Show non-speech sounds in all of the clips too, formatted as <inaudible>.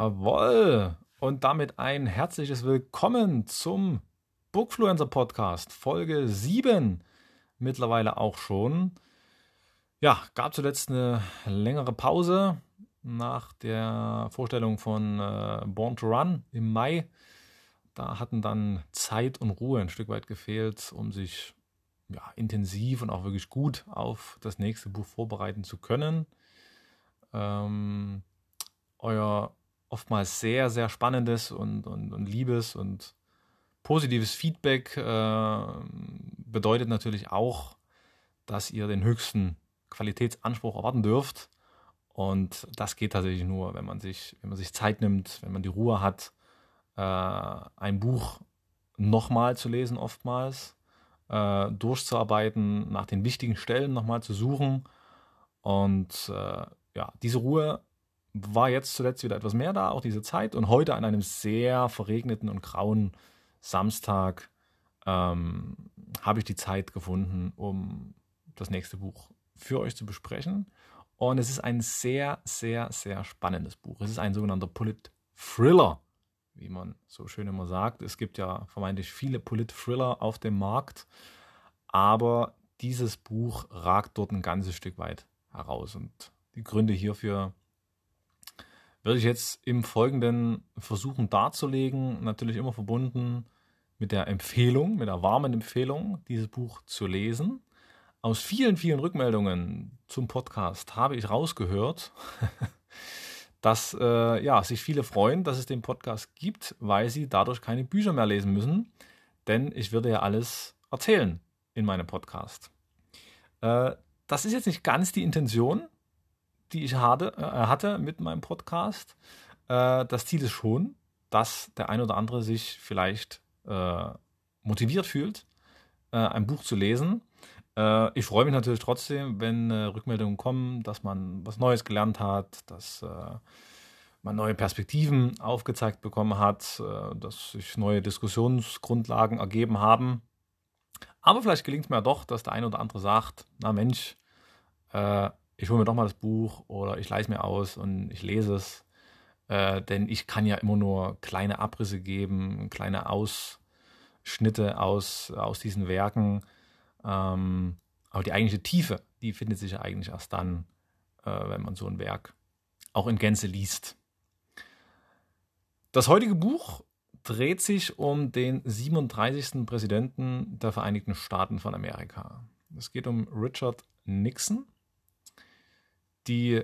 Jawohl. Und damit ein herzliches Willkommen zum Bookfluencer Podcast, Folge 7. Mittlerweile auch schon. Ja, gab zuletzt eine längere Pause nach der Vorstellung von äh, Born to Run im Mai. Da hatten dann Zeit und Ruhe ein Stück weit gefehlt, um sich ja, intensiv und auch wirklich gut auf das nächste Buch vorbereiten zu können. Ähm, euer oftmals sehr, sehr spannendes und, und, und liebes und positives Feedback äh, bedeutet natürlich auch, dass ihr den höchsten Qualitätsanspruch erwarten dürft. Und das geht tatsächlich nur, wenn man sich, wenn man sich Zeit nimmt, wenn man die Ruhe hat, äh, ein Buch nochmal zu lesen, oftmals, äh, durchzuarbeiten, nach den wichtigen Stellen nochmal zu suchen. Und äh, ja, diese Ruhe war jetzt zuletzt wieder etwas mehr da, auch diese Zeit. Und heute an einem sehr verregneten und grauen Samstag ähm, habe ich die Zeit gefunden, um das nächste Buch für euch zu besprechen. Und es ist ein sehr, sehr, sehr spannendes Buch. Es ist ein sogenannter Polit-Thriller, wie man so schön immer sagt. Es gibt ja vermeintlich viele Polit-Thriller auf dem Markt, aber dieses Buch ragt dort ein ganzes Stück weit heraus. Und die Gründe hierfür werde ich jetzt im Folgenden versuchen darzulegen, natürlich immer verbunden mit der Empfehlung, mit der warmen Empfehlung, dieses Buch zu lesen. Aus vielen, vielen Rückmeldungen zum Podcast habe ich rausgehört, <laughs> dass äh, ja, sich viele freuen, dass es den Podcast gibt, weil sie dadurch keine Bücher mehr lesen müssen. Denn ich würde ja alles erzählen in meinem Podcast. Äh, das ist jetzt nicht ganz die Intention, die ich hatte, äh, hatte mit meinem Podcast. Äh, das Ziel ist schon, dass der ein oder andere sich vielleicht äh, motiviert fühlt, äh, ein Buch zu lesen. Äh, ich freue mich natürlich trotzdem, wenn äh, Rückmeldungen kommen, dass man was Neues gelernt hat, dass man neue Perspektiven aufgezeigt bekommen hat, dass sich neue Diskussionsgrundlagen ergeben haben. Aber vielleicht gelingt es mir ja doch, dass der ein oder andere sagt, na Mensch, ich hole mir doch mal das Buch oder ich leise mir aus und ich lese es. Äh, denn ich kann ja immer nur kleine Abrisse geben, kleine Ausschnitte aus, aus diesen Werken. Ähm, aber die eigentliche Tiefe, die findet sich ja eigentlich erst dann, äh, wenn man so ein Werk auch in Gänze liest. Das heutige Buch dreht sich um den 37. Präsidenten der Vereinigten Staaten von Amerika. Es geht um Richard Nixon. Die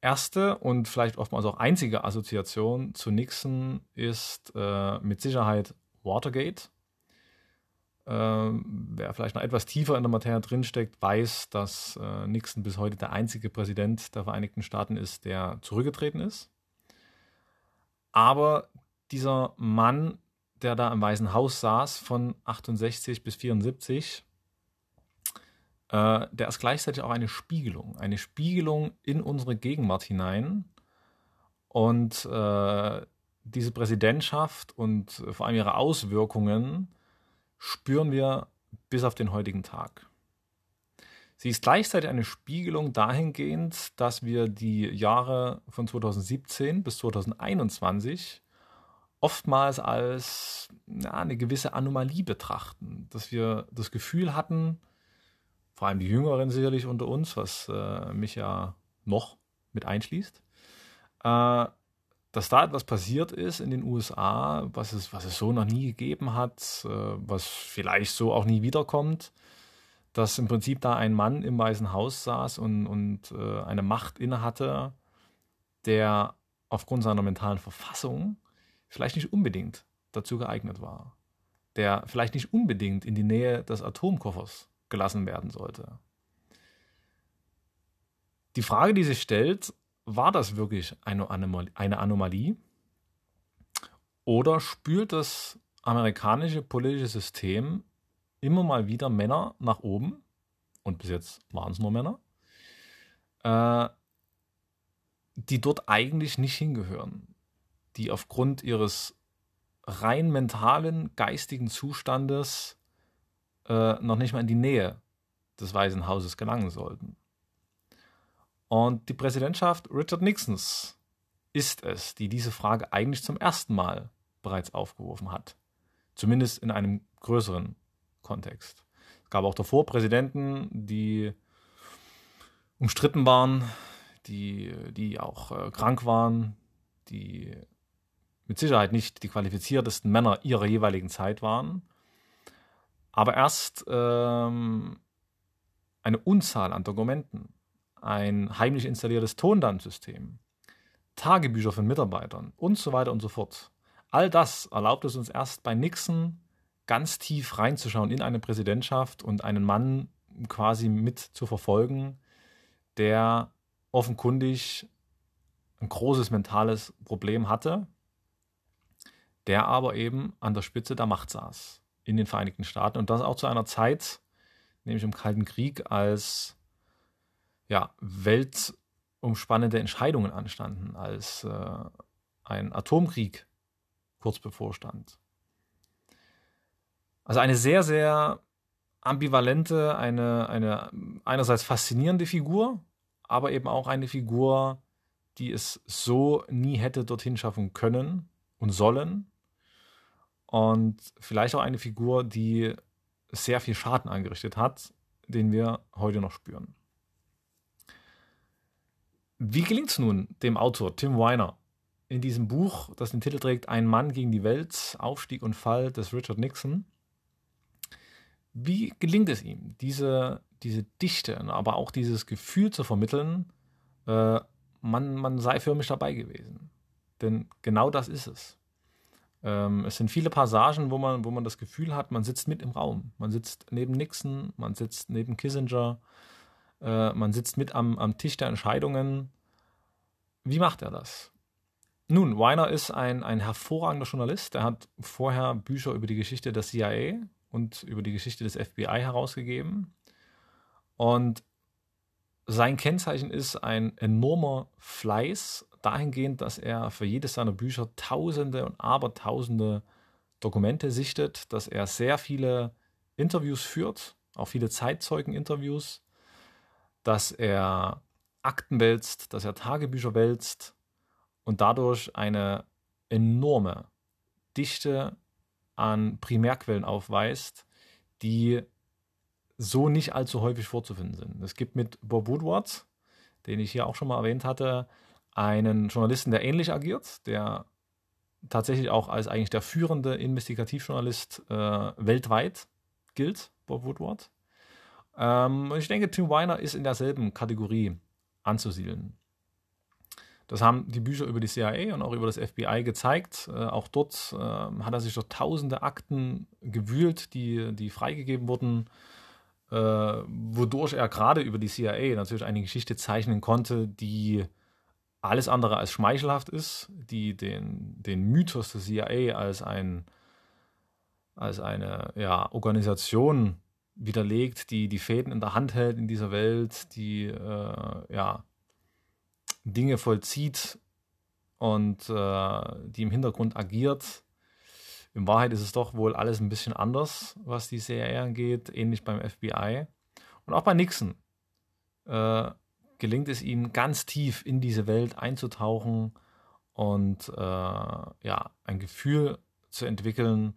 erste und vielleicht oftmals auch einzige Assoziation zu Nixon ist äh, mit Sicherheit Watergate. Ähm, wer vielleicht noch etwas tiefer in der Materie drinsteckt, weiß, dass äh, Nixon bis heute der einzige Präsident der Vereinigten Staaten ist, der zurückgetreten ist. Aber dieser Mann, der da im Weißen Haus saß von 68 bis 74, äh, der ist gleichzeitig auch eine Spiegelung, eine Spiegelung in unsere Gegenwart hinein. Und äh, diese Präsidentschaft und vor allem ihre Auswirkungen spüren wir bis auf den heutigen Tag. Sie ist gleichzeitig eine Spiegelung dahingehend, dass wir die Jahre von 2017 bis 2021 oftmals als ja, eine gewisse Anomalie betrachten, dass wir das Gefühl hatten, vor allem die Jüngeren sicherlich unter uns, was äh, mich ja noch mit einschließt, äh, dass da etwas passiert ist in den USA, was es, was es so noch nie gegeben hat, äh, was vielleicht so auch nie wiederkommt, dass im Prinzip da ein Mann im Weißen Haus saß und, und äh, eine Macht innehatte, der aufgrund seiner mentalen Verfassung vielleicht nicht unbedingt dazu geeignet war, der vielleicht nicht unbedingt in die Nähe des Atomkoffers gelassen werden sollte. Die Frage, die sich stellt, war das wirklich eine, Anomalie? Oder spült das amerikanische politische System immer mal wieder Männer nach oben? Und bis jetzt waren es nur Männer, äh, die dort eigentlich nicht hingehören, die aufgrund ihres rein mentalen, geistigen Zustandes äh, noch nicht mal in die Nähe des Weißen Hauses gelangen sollten. Und die Präsidentschaft Richard Nixons ist es, die diese Frage eigentlich zum ersten Mal bereits aufgeworfen hat. Zumindest in einem größeren Kontext. Es gab auch davor Präsidenten, die umstritten waren, die, die auch äh, krank waren, die mit Sicherheit nicht die qualifiziertesten Männer ihrer jeweiligen Zeit waren. Aber erst ähm, eine Unzahl an Dokumenten, ein heimlich installiertes Tonbandsystem, Tagebücher von Mitarbeitern und so weiter und so fort. All das erlaubt es uns erst bei Nixon ganz tief reinzuschauen in eine Präsidentschaft und einen Mann quasi mit zu verfolgen, der offenkundig ein großes mentales Problem hatte, der aber eben an der Spitze der Macht saß in den Vereinigten Staaten und das auch zu einer Zeit, nämlich im Kalten Krieg, als ja, weltumspannende Entscheidungen anstanden, als äh, ein Atomkrieg kurz bevorstand. Also eine sehr, sehr ambivalente, eine, eine einerseits faszinierende Figur, aber eben auch eine Figur, die es so nie hätte dorthin schaffen können und sollen. Und vielleicht auch eine Figur, die sehr viel Schaden angerichtet hat, den wir heute noch spüren. Wie gelingt es nun dem Autor Tim Weiner in diesem Buch, das den Titel trägt Ein Mann gegen die Welt, Aufstieg und Fall des Richard Nixon? Wie gelingt es ihm, diese, diese Dichte, aber auch dieses Gefühl zu vermitteln, äh, man, man sei förmlich dabei gewesen? Denn genau das ist es. Ähm, es sind viele Passagen, wo man, wo man das Gefühl hat, man sitzt mit im Raum. Man sitzt neben Nixon, man sitzt neben Kissinger, äh, man sitzt mit am, am Tisch der Entscheidungen. Wie macht er das? Nun, Weiner ist ein, ein hervorragender Journalist. Er hat vorher Bücher über die Geschichte der CIA und über die Geschichte des FBI herausgegeben. Und sein Kennzeichen ist ein enormer Fleiß dahingehend, dass er für jedes seiner Bücher Tausende und Abertausende Dokumente sichtet, dass er sehr viele Interviews führt, auch viele Zeitzeugen-Interviews, dass er Akten wälzt, dass er Tagebücher wälzt und dadurch eine enorme Dichte an Primärquellen aufweist, die so nicht allzu häufig vorzufinden sind. Es gibt mit Bob Woodward, den ich hier auch schon mal erwähnt hatte, einen Journalisten, der ähnlich agiert, der tatsächlich auch als eigentlich der führende Investigativjournalist äh, weltweit gilt, Bob Woodward. Ähm, und ich denke, Tim Weiner ist in derselben Kategorie anzusiedeln. Das haben die Bücher über die CIA und auch über das FBI gezeigt. Äh, auch dort äh, hat er sich durch tausende Akten gewühlt, die, die freigegeben wurden, äh, wodurch er gerade über die CIA natürlich eine Geschichte zeichnen konnte, die alles andere als schmeichelhaft ist, die den, den Mythos der CIA als, ein, als eine ja, Organisation widerlegt, die die Fäden in der Hand hält in dieser Welt, die äh, ja, Dinge vollzieht und äh, die im Hintergrund agiert. In Wahrheit ist es doch wohl alles ein bisschen anders, was die CIA angeht, ähnlich beim FBI. Und auch bei Nixon äh, gelingt es ihm ganz tief in diese Welt einzutauchen und äh, ja, ein Gefühl zu entwickeln,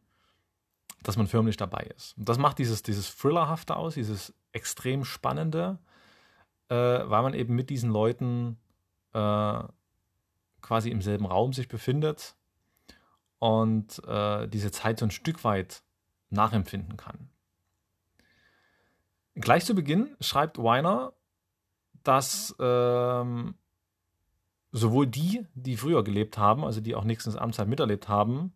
dass man förmlich dabei ist. Und das macht dieses, dieses Thrillerhafte aus, dieses extrem Spannende, äh, weil man eben mit diesen Leuten äh, quasi im selben Raum sich befindet und äh, diese Zeit so ein Stück weit nachempfinden kann. Gleich zu Beginn schreibt Weiner, dass ähm, sowohl die, die früher gelebt haben, also die auch Nixons Amtszeit miterlebt haben,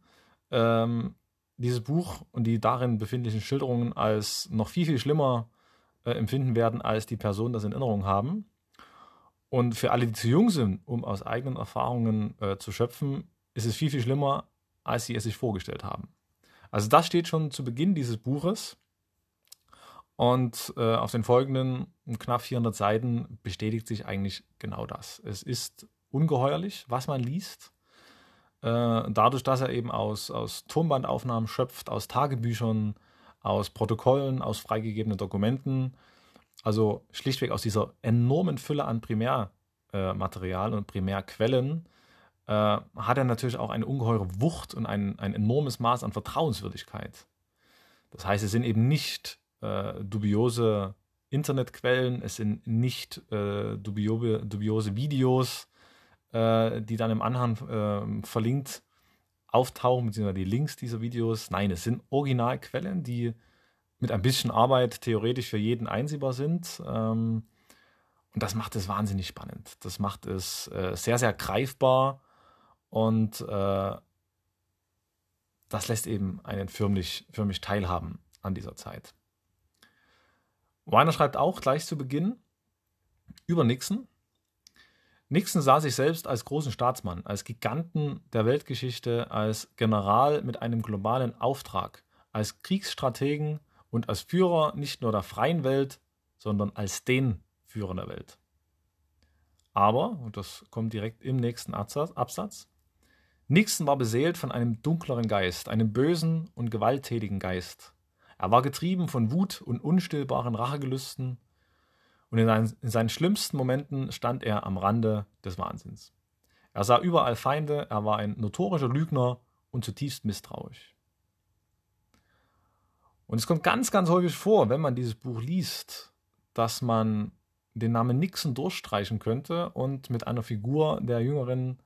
ähm, dieses Buch und die darin befindlichen Schilderungen als noch viel, viel schlimmer äh, empfinden werden, als die Personen das in Erinnerung haben. Und für alle, die zu jung sind, um aus eigenen Erfahrungen äh, zu schöpfen, ist es viel, viel schlimmer, als sie es sich vorgestellt haben. Also das steht schon zu Beginn dieses Buches. Und äh, auf den folgenden knapp 400 Seiten bestätigt sich eigentlich genau das. Es ist ungeheuerlich, was man liest. Äh, dadurch, dass er eben aus, aus Tonbandaufnahmen schöpft, aus Tagebüchern, aus Protokollen, aus freigegebenen Dokumenten, also schlichtweg aus dieser enormen Fülle an Primärmaterial äh, und Primärquellen, äh, hat er natürlich auch eine ungeheure Wucht und ein, ein enormes Maß an Vertrauenswürdigkeit. Das heißt, es sind eben nicht äh, dubiose Internetquellen, es sind nicht äh, dubiose, dubiose Videos, äh, die dann im Anhang äh, verlinkt auftauchen, beziehungsweise die Links dieser Videos. Nein, es sind Originalquellen, die mit ein bisschen Arbeit theoretisch für jeden einsehbar sind. Ähm, und das macht es wahnsinnig spannend. Das macht es äh, sehr, sehr greifbar und äh, das lässt eben einen förmlich, förmlich teilhaben an dieser Zeit. Weiner schreibt auch gleich zu Beginn über Nixon. Nixon sah sich selbst als großen Staatsmann, als Giganten der Weltgeschichte, als General mit einem globalen Auftrag, als Kriegsstrategen und als Führer nicht nur der freien Welt, sondern als den Führer der Welt. Aber, und das kommt direkt im nächsten Absatz, Nixon war beseelt von einem dunkleren Geist, einem bösen und gewalttätigen Geist. Er war getrieben von Wut und unstillbaren Rachegelüsten und in seinen, in seinen schlimmsten Momenten stand er am Rande des Wahnsinns. Er sah überall Feinde, er war ein notorischer Lügner und zutiefst misstrauisch. Und es kommt ganz, ganz häufig vor, wenn man dieses Buch liest, dass man den Namen Nixon durchstreichen könnte und mit einer Figur der jüngeren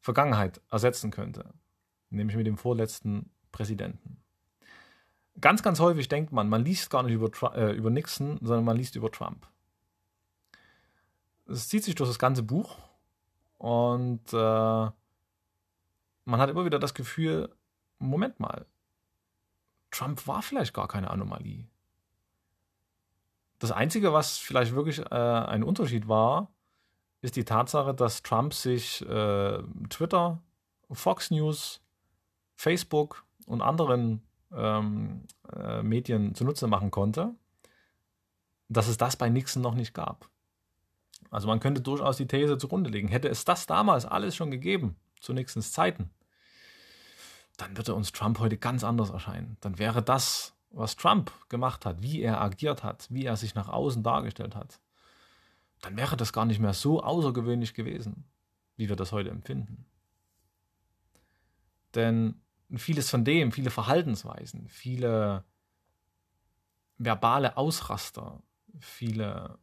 Vergangenheit ersetzen könnte, nämlich mit dem vorletzten Präsidenten. Ganz, ganz häufig denkt man, man liest gar nicht über, äh, über Nixon, sondern man liest über Trump. Es zieht sich durch das ganze Buch und äh, man hat immer wieder das Gefühl, Moment mal, Trump war vielleicht gar keine Anomalie. Das Einzige, was vielleicht wirklich äh, ein Unterschied war, ist die Tatsache, dass Trump sich äh, Twitter, Fox News, Facebook und anderen ähm, äh, Medien zunutze machen konnte, dass es das bei Nixon noch nicht gab. Also man könnte durchaus die These zugrunde legen, hätte es das damals alles schon gegeben, zu Nixons Zeiten, dann würde uns Trump heute ganz anders erscheinen. Dann wäre das was Trump gemacht hat, wie er agiert hat, wie er sich nach außen dargestellt hat, dann wäre das gar nicht mehr so außergewöhnlich gewesen, wie wir das heute empfinden. Denn vieles von dem, viele Verhaltensweisen, viele verbale Ausraster, viele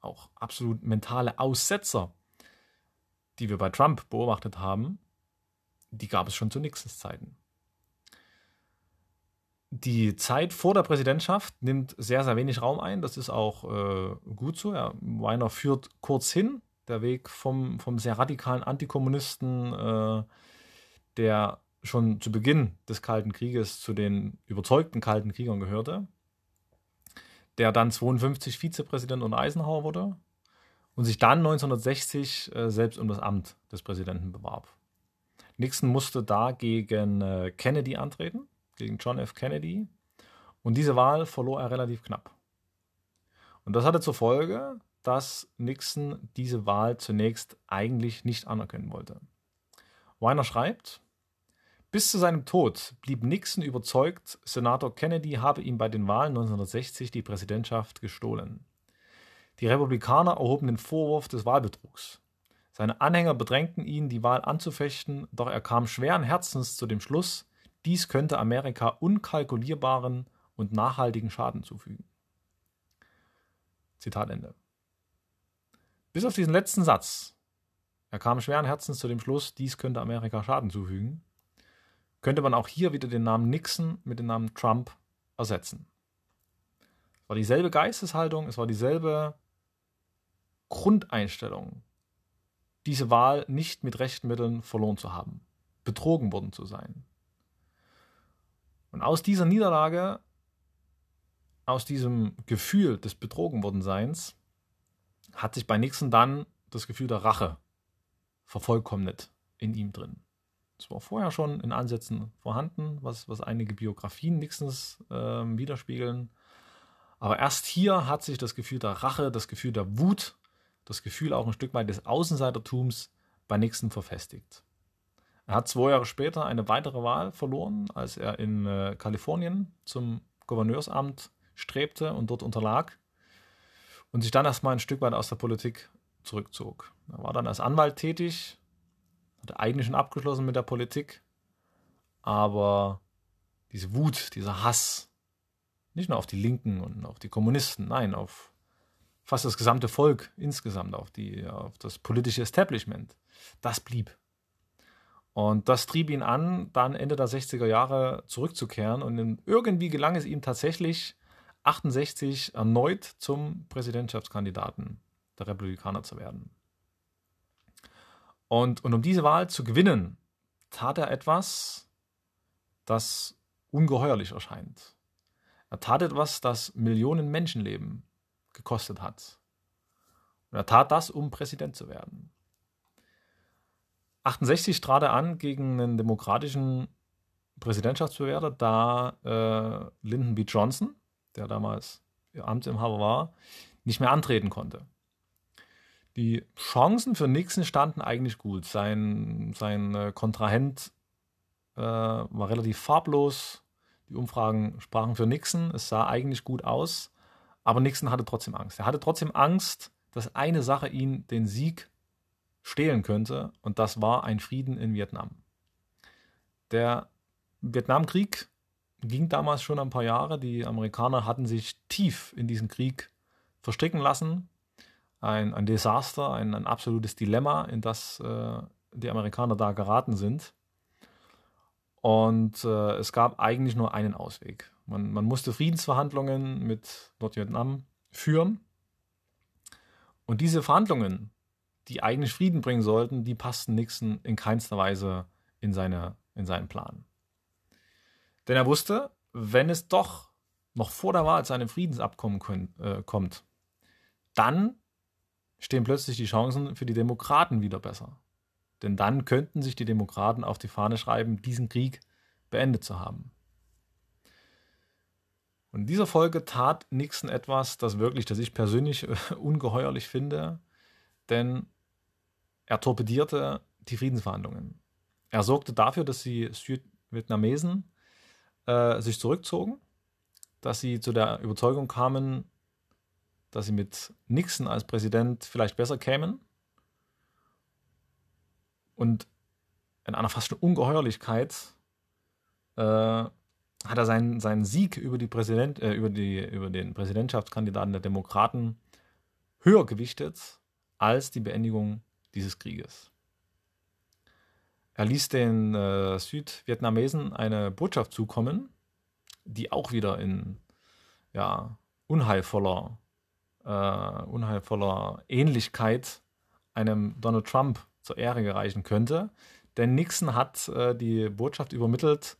auch absolut mentale Aussetzer, die wir bei Trump beobachtet haben, die gab es schon zu Nixons Zeiten die Zeit vor der Präsidentschaft nimmt sehr, sehr wenig Raum ein. Das ist auch äh, gut so. Ja, Weiner führt kurz hin. Der Weg vom, vom sehr radikalen Antikommunisten, äh, der schon zu Beginn des Kalten Krieges zu den überzeugten Kalten Kriegern gehörte, der dann 52 Vizepräsident unter Eisenhower wurde und sich dann 1960 äh, selbst um das Amt des Präsidenten bewarb. Nixon musste da gegen äh, Kennedy antreten gegen John F. Kennedy. Und diese Wahl verlor er relativ knapp. Und das hatte zur Folge, dass Nixon diese Wahl zunächst eigentlich nicht anerkennen wollte. Weiner schreibt, bis zu seinem Tod blieb Nixon überzeugt, Senator Kennedy habe ihm bei den Wahlen 1960 die Präsidentschaft gestohlen. Die Republikaner erhoben den Vorwurf des Wahlbetrugs. Seine Anhänger bedrängten ihn, die Wahl anzufechten, doch er kam schweren Herzens zu dem Schluss, dies könnte Amerika unkalkulierbaren und nachhaltigen Schaden zufügen. Zitat Ende. Bis auf diesen letzten Satz, er kam schweren Herzens zu dem Schluss, dies könnte Amerika Schaden zufügen, könnte man auch hier wieder den Namen Nixon mit dem Namen Trump ersetzen. Es war dieselbe Geisteshaltung, es war dieselbe Grundeinstellung, diese Wahl nicht mit rechten Mitteln verloren zu haben, betrogen worden zu sein. Und aus dieser Niederlage, aus diesem Gefühl des betrogen worden Seins, hat sich bei Nixon dann das Gefühl der Rache vervollkommnet in ihm drin. Es war vorher schon in Ansätzen vorhanden, was, was einige Biografien Nixons äh, widerspiegeln. Aber erst hier hat sich das Gefühl der Rache, das Gefühl der Wut, das Gefühl auch ein Stück weit des Außenseitertums bei Nixon verfestigt. Er hat zwei Jahre später eine weitere Wahl verloren, als er in äh, Kalifornien zum Gouverneursamt strebte und dort unterlag und sich dann erstmal ein Stück weit aus der Politik zurückzog. Er war dann als Anwalt tätig, Hatte eigentlich schon abgeschlossen mit der Politik, aber diese Wut, dieser Hass, nicht nur auf die Linken und auf die Kommunisten, nein, auf fast das gesamte Volk insgesamt, auf, die, auf das politische Establishment, das blieb. Und das trieb ihn an, dann Ende der 60er Jahre zurückzukehren. Und irgendwie gelang es ihm tatsächlich, 68 erneut zum Präsidentschaftskandidaten der Republikaner zu werden. Und, und um diese Wahl zu gewinnen, tat er etwas, das ungeheuerlich erscheint. Er tat etwas, das Millionen Menschenleben gekostet hat. Und er tat das, um Präsident zu werden. 68 trat er an gegen einen demokratischen Präsidentschaftsbewerber, da äh, Lyndon B. Johnson, der damals Amtsinhaber war, nicht mehr antreten konnte. Die Chancen für Nixon standen eigentlich gut. Sein, sein äh, Kontrahent äh, war relativ farblos. Die Umfragen sprachen für Nixon. Es sah eigentlich gut aus. Aber Nixon hatte trotzdem Angst. Er hatte trotzdem Angst, dass eine Sache ihn den Sieg stehlen könnte. Und das war ein Frieden in Vietnam. Der Vietnamkrieg ging damals schon ein paar Jahre. Die Amerikaner hatten sich tief in diesen Krieg verstricken lassen ein, ein Desaster, ein, ein absolutes Dilemma, in das äh, die Amerikaner da geraten sind. Und äh, es gab eigentlich nur einen Ausweg. Man, man musste Friedensverhandlungen mit Nordvietnam führen. Und diese Verhandlungen, die eigentlich Frieden bringen sollten, die passten Nixon in keinster Weise in, seine, in seinen Plan. Denn er wusste, wenn es doch noch vor der Wahl zu einem Friedensabkommen äh, kommt, dann stehen plötzlich die Chancen für die Demokraten wieder besser. Denn dann könnten sich die Demokraten auf die Fahne schreiben, diesen Krieg beendet zu haben. Und in dieser Folge tat Nixon etwas, das wirklich, das ich persönlich <laughs> ungeheuerlich finde, denn er torpedierte die Friedensverhandlungen. Er sorgte dafür, dass die Südvietnamesen äh, sich zurückzogen, dass sie zu der Überzeugung kamen, dass sie mit Nixon als Präsident vielleicht besser kämen. Und in einer fast schon Ungeheuerlichkeit äh, hat er seinen, seinen Sieg über, die Präsident, äh, über, die, über den Präsidentschaftskandidaten der Demokraten höher gewichtet als die Beendigung dieses Krieges. Er ließ den äh, Südvietnamesen eine Botschaft zukommen, die auch wieder in ja, unheilvoller äh, unheilvoller Ähnlichkeit einem Donald Trump zur Ehre gereichen könnte. Denn Nixon hat äh, die Botschaft übermittelt,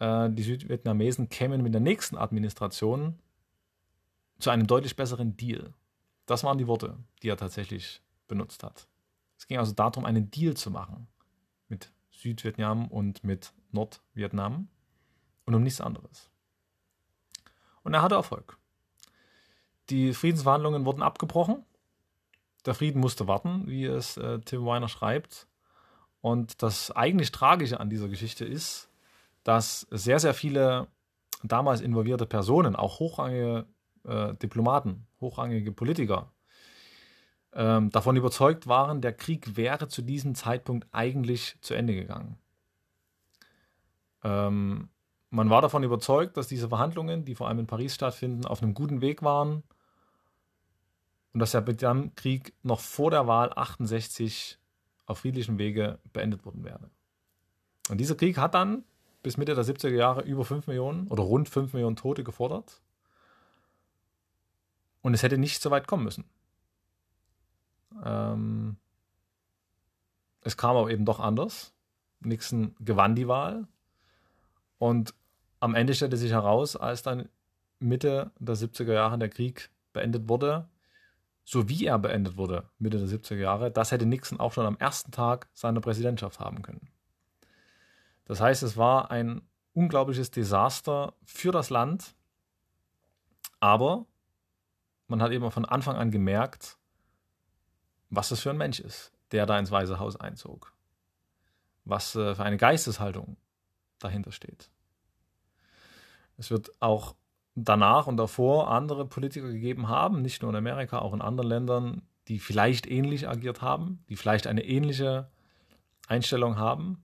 äh, die Südvietnamesen kämen mit der nächsten Administration zu einem deutlich besseren Deal. Das waren die Worte, die er tatsächlich benutzt hat. Es ging also darum, einen Deal zu machen mit Südvietnam und mit Nordvietnam und um nichts anderes. Und er hatte Erfolg. Die Friedensverhandlungen wurden abgebrochen. Der Frieden musste warten, wie es äh, Tim Weiner schreibt. Und das eigentlich Tragische an dieser Geschichte ist, dass sehr, sehr viele damals involvierte Personen, auch hochrangige äh, Diplomaten, hochrangige Politiker, ähm, davon überzeugt waren, der Krieg wäre zu diesem Zeitpunkt eigentlich zu Ende gegangen. Ähm, man war davon überzeugt, dass diese Verhandlungen, die vor allem in Paris stattfinden, auf einem guten Weg waren und dass der Vietnamkrieg noch vor der Wahl 68 auf friedlichem Wege beendet worden wäre. Und dieser Krieg hat dann bis Mitte der 70er Jahre über 5 Millionen oder rund 5 Millionen Tote gefordert. Und es hätte nicht so weit kommen müssen. Ähm, es kam aber eben doch anders. Nixon gewann die Wahl. Und am Ende stellte sich heraus, als dann Mitte der 70er Jahre der Krieg beendet wurde, so wie er beendet wurde, Mitte der 70er Jahre, das hätte Nixon auch schon am ersten Tag seiner Präsidentschaft haben können. Das heißt, es war ein unglaubliches Desaster für das Land, aber man hat eben von Anfang an gemerkt, was das für ein Mensch ist, der da ins Weiße Haus einzog. Was äh, für eine Geisteshaltung dahinter steht. Es wird auch danach und davor andere Politiker gegeben haben, nicht nur in Amerika, auch in anderen Ländern, die vielleicht ähnlich agiert haben, die vielleicht eine ähnliche Einstellung haben,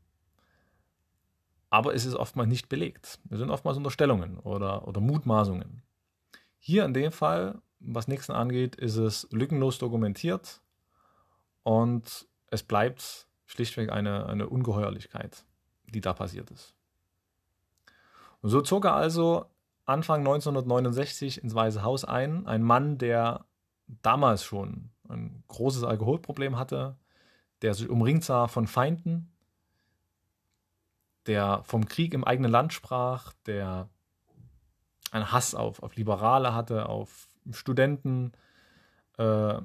aber es ist oftmals nicht belegt. Es sind oftmals Unterstellungen oder, oder Mutmaßungen. Hier in dem Fall, was Nixon angeht, ist es lückenlos dokumentiert und es bleibt schlichtweg eine, eine Ungeheuerlichkeit, die da passiert ist. Und so zog er also Anfang 1969 ins Weiße Haus ein, ein Mann, der damals schon ein großes Alkoholproblem hatte, der sich umringt sah von Feinden, der vom Krieg im eigenen Land sprach, der einen Hass auf, auf Liberale hatte, auf Studenten, äh,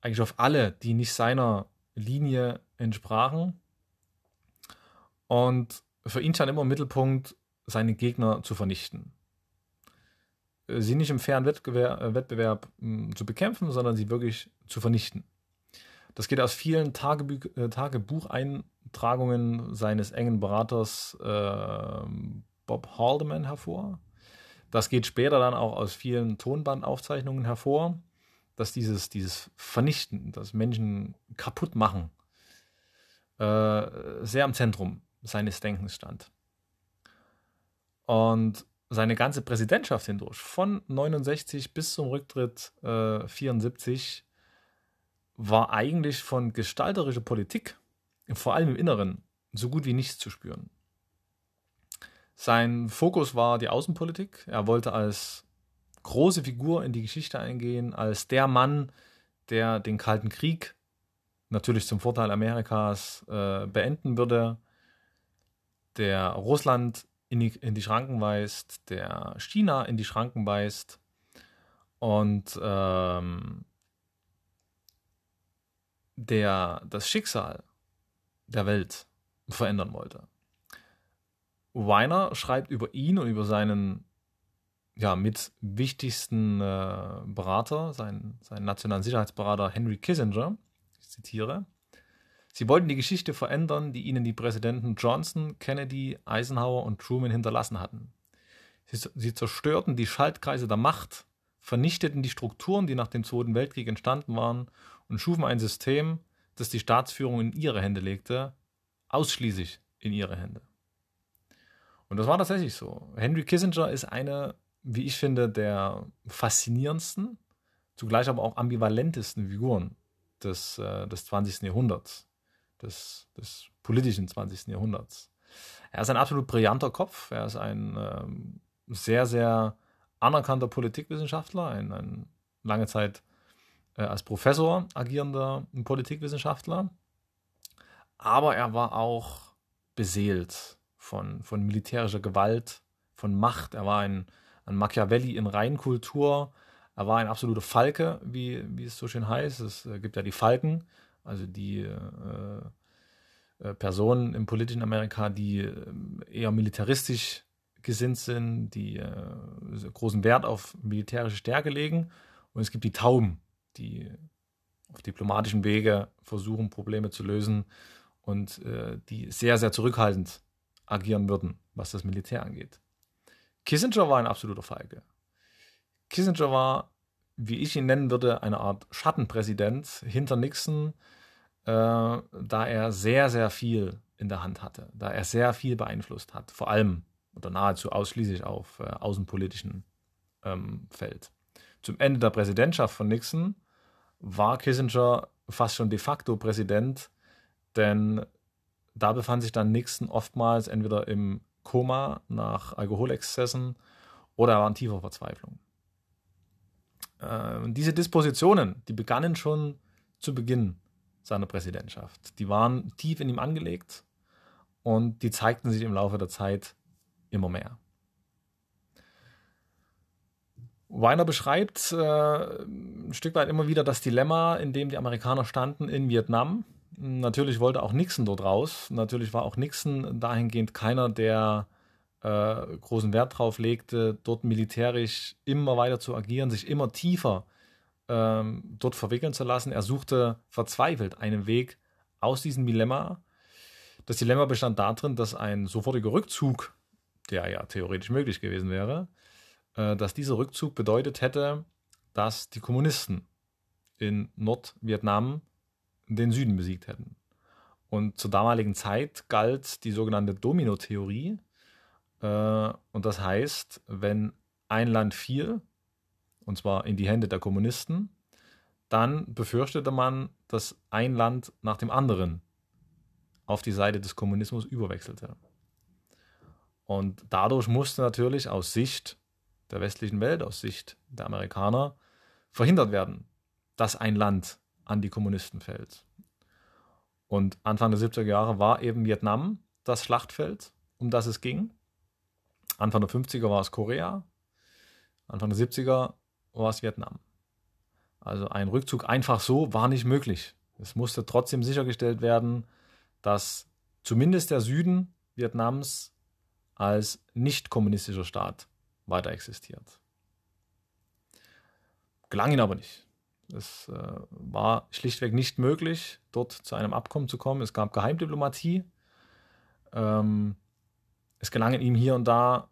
eigentlich auf alle, die nicht seiner Linie entsprachen. Und für ihn stand immer im Mittelpunkt, seine Gegner zu vernichten. Sie nicht im fairen Wettbewerb, äh, Wettbewerb zu bekämpfen, sondern sie wirklich zu vernichten. Das geht aus vielen Tagebu äh, Tagebucheintragungen seines engen Beraters äh, Bob Haldeman hervor. Das geht später dann auch aus vielen Tonbandaufzeichnungen hervor, dass dieses, dieses Vernichten, das Menschen kaputt machen, äh, sehr im Zentrum seines Denkens stand. Und seine ganze Präsidentschaft hindurch, von 69 bis zum Rücktritt äh, 74, war eigentlich von gestalterischer Politik, vor allem im Inneren, so gut wie nichts zu spüren. Sein Fokus war die Außenpolitik. Er wollte als große Figur in die Geschichte eingehen, als der Mann, der den Kalten Krieg natürlich zum Vorteil Amerikas äh, beenden würde, der Russland in die, in die Schranken weist, der China in die Schranken weist und ähm, der das Schicksal der Welt verändern wollte. Weiner schreibt über ihn und über seinen ja, mit wichtigsten äh, Berater, seinen, seinen nationalen Sicherheitsberater Henry Kissinger, ich zitiere, Sie wollten die Geschichte verändern, die ihnen die Präsidenten Johnson, Kennedy, Eisenhower und Truman hinterlassen hatten. Sie, sie zerstörten die Schaltkreise der Macht, vernichteten die Strukturen, die nach dem Zweiten Weltkrieg entstanden waren und schufen ein System, das die Staatsführung in ihre Hände legte, ausschließlich in ihre Hände. Und das war tatsächlich so. Henry Kissinger ist eine, wie ich finde, der faszinierendsten, zugleich aber auch ambivalentesten Figuren des, äh, des 20. Jahrhunderts des, des politischen 20. Jahrhunderts. Er ist ein absolut brillanter Kopf. Er ist ein ähm, sehr, sehr anerkannter Politikwissenschaftler, ein, ein lange Zeit äh, als Professor agierender Politikwissenschaftler. Aber er war auch beseelt von, von militärischer Gewalt, von Macht. Er war ein, ein Machiavelli in Reinkultur. Er war ein absoluter Falke, wie, wie es so schön heißt. Es äh, gibt ja die Falken, also die äh, äh, Personen im politischen Amerika, die äh, eher militaristisch gesinnt sind, die äh, großen Wert auf militärische Stärke legen. Und es gibt die Tauben, die auf diplomatischem Wege versuchen, Probleme zu lösen und äh, die sehr, sehr zurückhaltend agieren würden, was das Militär angeht. Kissinger war ein absoluter Feige. Kissinger war, wie ich ihn nennen würde, eine Art Schattenpräsident hinter Nixon, äh, da er sehr, sehr viel in der Hand hatte, da er sehr viel beeinflusst hat, vor allem oder nahezu ausschließlich auf äh, außenpolitischen ähm, Feld. Zum Ende der Präsidentschaft von Nixon war Kissinger fast schon de facto Präsident, denn da befand sich dann Nixon oftmals entweder im Koma nach Alkoholexzessen oder er war in tiefer Verzweiflung. Äh, diese Dispositionen, die begannen schon zu Beginn seiner Präsidentschaft. Die waren tief in ihm angelegt und die zeigten sich im Laufe der Zeit immer mehr. Weiner beschreibt äh, ein Stück weit immer wieder das Dilemma, in dem die Amerikaner standen in Vietnam. Natürlich wollte auch Nixon dort raus. Natürlich war auch Nixon dahingehend keiner, der äh, großen Wert darauf legte, dort militärisch immer weiter zu agieren, sich immer tiefer ähm, dort verwickeln zu lassen. Er suchte verzweifelt einen Weg aus diesem Dilemma. Das Dilemma bestand darin, dass ein sofortiger Rückzug, der ja theoretisch möglich gewesen wäre, äh, dass dieser Rückzug bedeutet hätte, dass die Kommunisten in Nordvietnam den Süden besiegt hätten. Und zur damaligen Zeit galt die sogenannte Domino-Theorie. Äh, und das heißt, wenn ein Land fiel, und zwar in die Hände der Kommunisten, dann befürchtete man, dass ein Land nach dem anderen auf die Seite des Kommunismus überwechselte. Und dadurch musste natürlich aus Sicht der westlichen Welt, aus Sicht der Amerikaner, verhindert werden, dass ein Land an die Kommunisten fällt. Und Anfang der 70er Jahre war eben Vietnam das Schlachtfeld, um das es ging. Anfang der 50er war es Korea, Anfang der 70er es Vietnam. Also ein Rückzug einfach so war nicht möglich. Es musste trotzdem sichergestellt werden, dass zumindest der Süden Vietnams als nicht kommunistischer Staat weiter existiert. Gelang ihn aber nicht. Es äh, war schlichtweg nicht möglich, dort zu einem Abkommen zu kommen. Es gab Geheimdiplomatie. Ähm, es gelangen ihm hier und da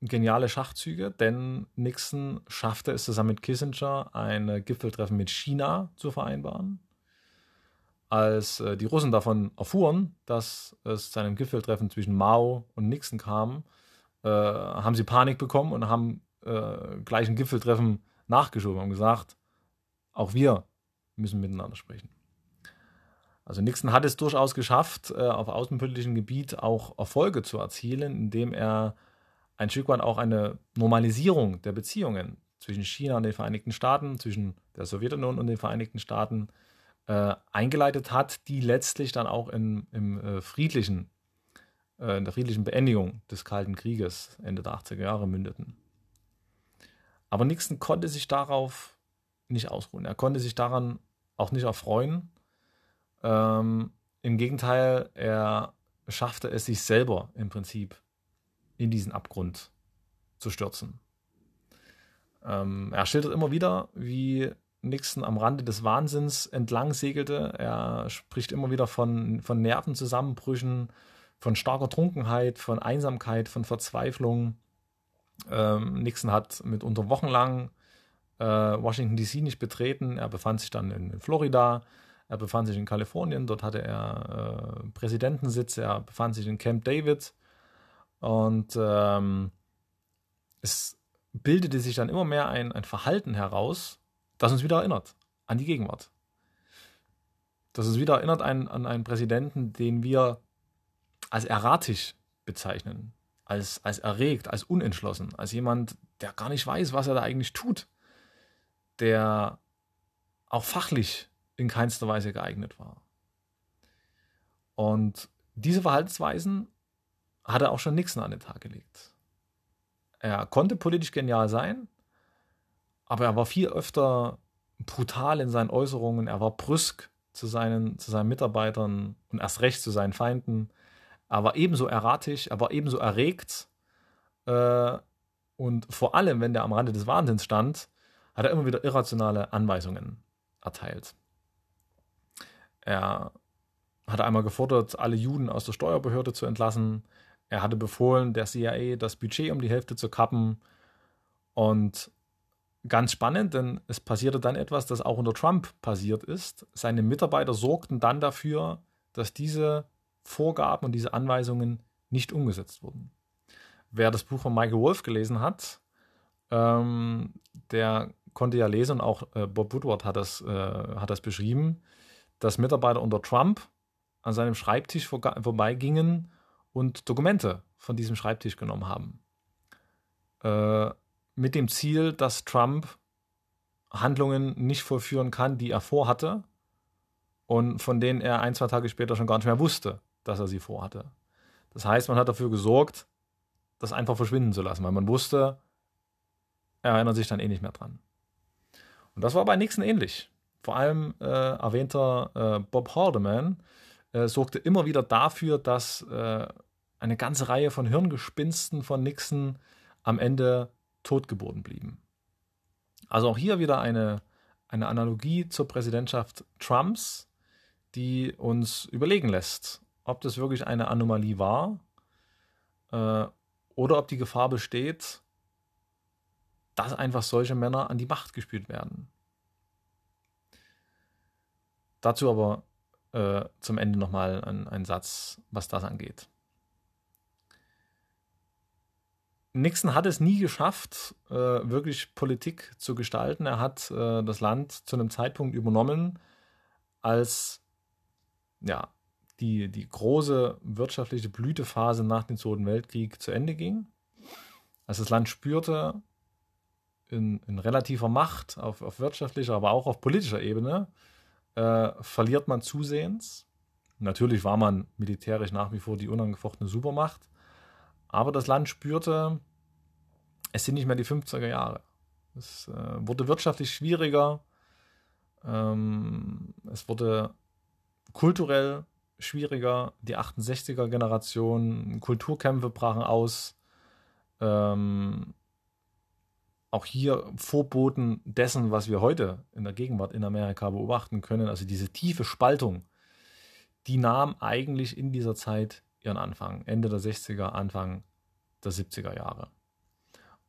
geniale Schachzüge, denn Nixon schaffte es zusammen mit Kissinger, ein Gipfeltreffen mit China zu vereinbaren. Als äh, die Russen davon erfuhren, dass es zu einem Gipfeltreffen zwischen Mao und Nixon kam, äh, haben sie Panik bekommen und haben äh, gleich ein Gipfeltreffen nachgeschoben und gesagt, auch wir müssen miteinander sprechen. Also Nixon hat es durchaus geschafft, äh, auf außenpolitischem Gebiet auch Erfolge zu erzielen, indem er ein Stück weit auch eine Normalisierung der Beziehungen zwischen China und den Vereinigten Staaten, zwischen der Sowjetunion und den Vereinigten Staaten äh, eingeleitet hat, die letztlich dann auch in, im äh, friedlichen, äh, in der friedlichen Beendigung des Kalten Krieges Ende der 80er Jahre mündeten. Aber Nixon konnte sich darauf nicht ausruhen. Er konnte sich daran auch nicht erfreuen. Ähm, Im Gegenteil, er schaffte es sich selber im Prinzip in diesen Abgrund zu stürzen. Ähm, er schildert immer wieder, wie Nixon am Rande des Wahnsinns entlang segelte. Er spricht immer wieder von, von Nervenzusammenbrüchen, von starker Trunkenheit, von Einsamkeit, von Verzweiflung. Ähm, Nixon hat mitunter wochenlang äh, Washington DC nicht betreten. Er befand sich dann in, in, Florida, er befand sich in Kalifornien, dort hatte er äh, Präsidentensitz, er befand sich in Camp David und ähm, es bildete sich dann immer mehr ein, ein Verhalten heraus, das uns wieder erinnert an die Gegenwart. Das uns wieder erinnert an, an einen Präsidenten, den wir als erratisch bezeichnen, als, als erregt, als unentschlossen, als jemand, der gar nicht weiß, was er da eigentlich tut der auch fachlich in keinster Weise geeignet war. Und diese Verhaltensweisen hat er auch schon Nixon an den Tag gelegt. Er konnte politisch genial sein, aber er war viel öfter brutal in seinen Äußerungen, er war brüsk zu seinen, zu seinen Mitarbeitern und erst recht zu seinen Feinden. Er war ebenso erratisch, er war ebenso erregt. Äh, und vor allem, wenn der am Rande des Wahnsinns stand, hat er immer wieder irrationale Anweisungen erteilt. Er hatte einmal gefordert, alle Juden aus der Steuerbehörde zu entlassen. Er hatte befohlen, der CIA das Budget um die Hälfte zu kappen. Und ganz spannend, denn es passierte dann etwas, das auch unter Trump passiert ist. Seine Mitarbeiter sorgten dann dafür, dass diese Vorgaben und diese Anweisungen nicht umgesetzt wurden. Wer das Buch von Michael Wolff gelesen hat, ähm, der konnte ja lesen, und auch äh, Bob Woodward hat das, äh, hat das beschrieben, dass Mitarbeiter unter Trump an seinem Schreibtisch vor, vorbeigingen und Dokumente von diesem Schreibtisch genommen haben. Äh, mit dem Ziel, dass Trump Handlungen nicht vollführen kann, die er vorhatte und von denen er ein, zwei Tage später schon gar nicht mehr wusste, dass er sie vorhatte. Das heißt, man hat dafür gesorgt, das einfach verschwinden zu lassen, weil man wusste, er erinnert sich dann eh nicht mehr dran. Und das war bei Nixon ähnlich. Vor allem äh, erwähnter äh, Bob Haldeman äh, sorgte immer wieder dafür, dass äh, eine ganze Reihe von Hirngespinsten von Nixon am Ende totgeboren blieben. Also auch hier wieder eine, eine Analogie zur Präsidentschaft Trumps, die uns überlegen lässt, ob das wirklich eine Anomalie war äh, oder ob die Gefahr besteht, dass einfach solche Männer an die Macht gespült werden. Dazu aber äh, zum Ende nochmal ein, Satz, was das angeht. Nixon hat es nie geschafft, äh, wirklich Politik zu gestalten. Er hat äh, das Land zu einem Zeitpunkt übernommen, als ja, die, die große wirtschaftliche Blütephase nach dem Zweiten Weltkrieg zu Ende ging. Als das Land spürte, in, in relativer Macht auf, auf wirtschaftlicher, aber auch auf politischer Ebene, äh, verliert man zusehends. Natürlich war man militärisch nach wie vor die unangefochtene Supermacht, aber das Land spürte, es sind nicht mehr die 50er Jahre. Es äh, wurde wirtschaftlich schwieriger, ähm, es wurde kulturell schwieriger, die 68er Generation, Kulturkämpfe brachen aus. Ähm, auch hier Vorboten dessen, was wir heute in der Gegenwart in Amerika beobachten können, also diese tiefe Spaltung, die nahm eigentlich in dieser Zeit ihren Anfang, Ende der 60er, Anfang der 70er Jahre.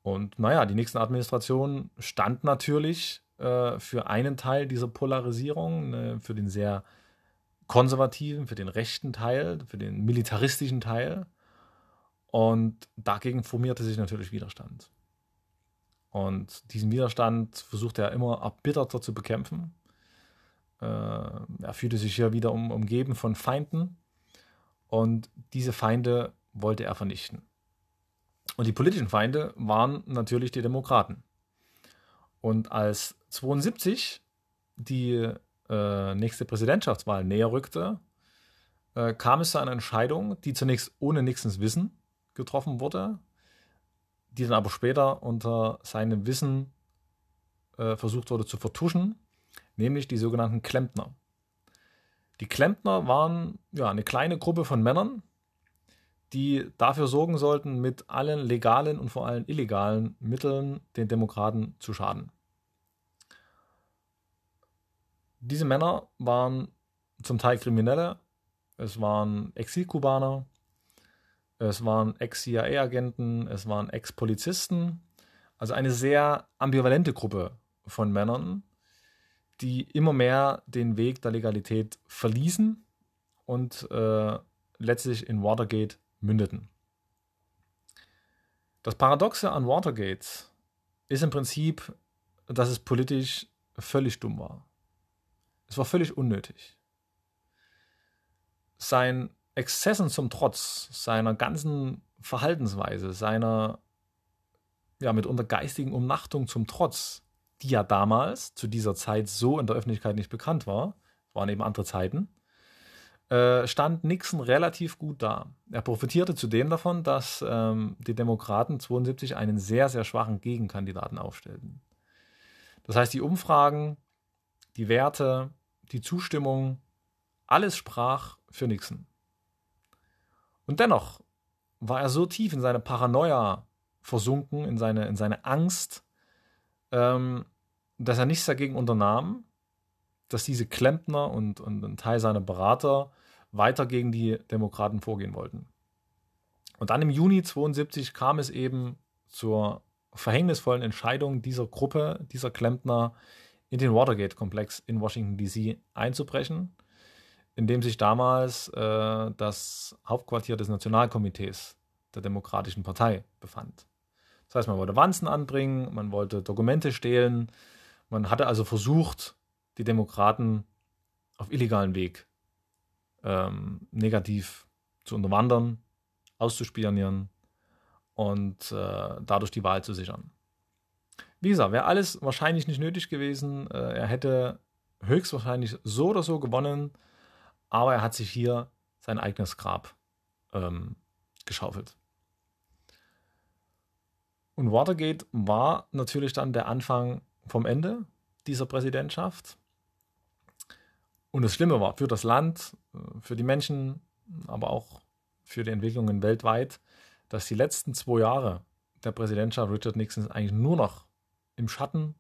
Und naja, die nächste Administration stand natürlich äh, für einen Teil dieser Polarisierung, ne, für den sehr konservativen, für den rechten Teil, für den militaristischen Teil. Und dagegen formierte sich natürlich Widerstand. Und diesen Widerstand versuchte er immer erbitterter zu bekämpfen. Äh, er fühlte sich hier wieder um, umgeben von Feinden. Und diese Feinde wollte er vernichten. Und die politischen Feinde waren natürlich die Demokraten. Und als 72 die äh, nächste Präsidentschaftswahl näher rückte, äh, kam es zu einer Entscheidung, die zunächst ohne Nixons Wissen getroffen wurde, die dann aber später unter seinem Wissen äh, versucht wurde zu vertuschen, nämlich die sogenannten Klempner. Die Klempner waren ja, eine kleine Gruppe von Männern, die dafür sorgen sollten, mit allen legalen und vor allem illegalen Mitteln den Demokraten zu schaden. Diese Männer waren zum Teil Kriminelle, es waren Exilkubaner, es waren Ex-CIA-Agenten, es waren Ex-Polizisten. Also eine sehr ambivalente Gruppe von Männern, die immer mehr den Weg der Legalität verließen und äh, letztlich in Watergate mündeten. Das Paradoxe an Watergate ist im Prinzip, dass es politisch völlig dumm war. Es war völlig unnötig. Sein Exzessen zum Trotz, seiner ganzen Verhaltensweise, seiner ja mitunter geistigen Umnachtung zum Trotz, die ja damals zu dieser Zeit so in der Öffentlichkeit nicht bekannt war, waren eben andere Zeiten, äh, stand Nixon relativ gut da. Er profitierte zudem davon, dass ähm, die Demokraten 72 einen sehr, sehr schwachen Gegenkandidaten aufstellten. Das heißt, die Umfragen, die Werte, die Zustimmung, alles sprach für Nixon. Und dennoch war er so tief in seine Paranoia versunken, in seine, in seine Angst, ähm, dass er nichts dagegen unternahm, dass diese Klempner und, und ein Teil seiner Berater weiter gegen die Demokraten vorgehen wollten. Und dann im Juni 72 kam es eben zur verhängnisvollen Entscheidung dieser Gruppe, dieser Klempner, in den Watergate-Komplex in Washington, D.C. einzubrechen, in dem sich damals äh, das Hauptquartier des Nationalkomitees der Demokratischen Partei befand. Das heißt, man wollte Wanzen anbringen, man wollte Dokumente stehlen, man hatte also versucht, die Demokraten auf illegalen Weg ähm, negativ zu unterwandern, auszuspionieren und äh, dadurch die Wahl zu sichern. Wie gesagt, wäre alles wahrscheinlich nicht nötig gewesen. Äh, er hätte höchstwahrscheinlich so oder so gewonnen, aber er hat sich hier sein eigenes Grab ähm, geschaufelt. Und Watergate war natürlich dann der Anfang vom Ende dieser Präsidentschaft. Und das Schlimme war für das Land, äh, für die Menschen, aber auch für die Entwicklungen weltweit, dass die letzten zwei Jahre der Präsidentschaft Richard Nixon eigentlich nur noch im Schatten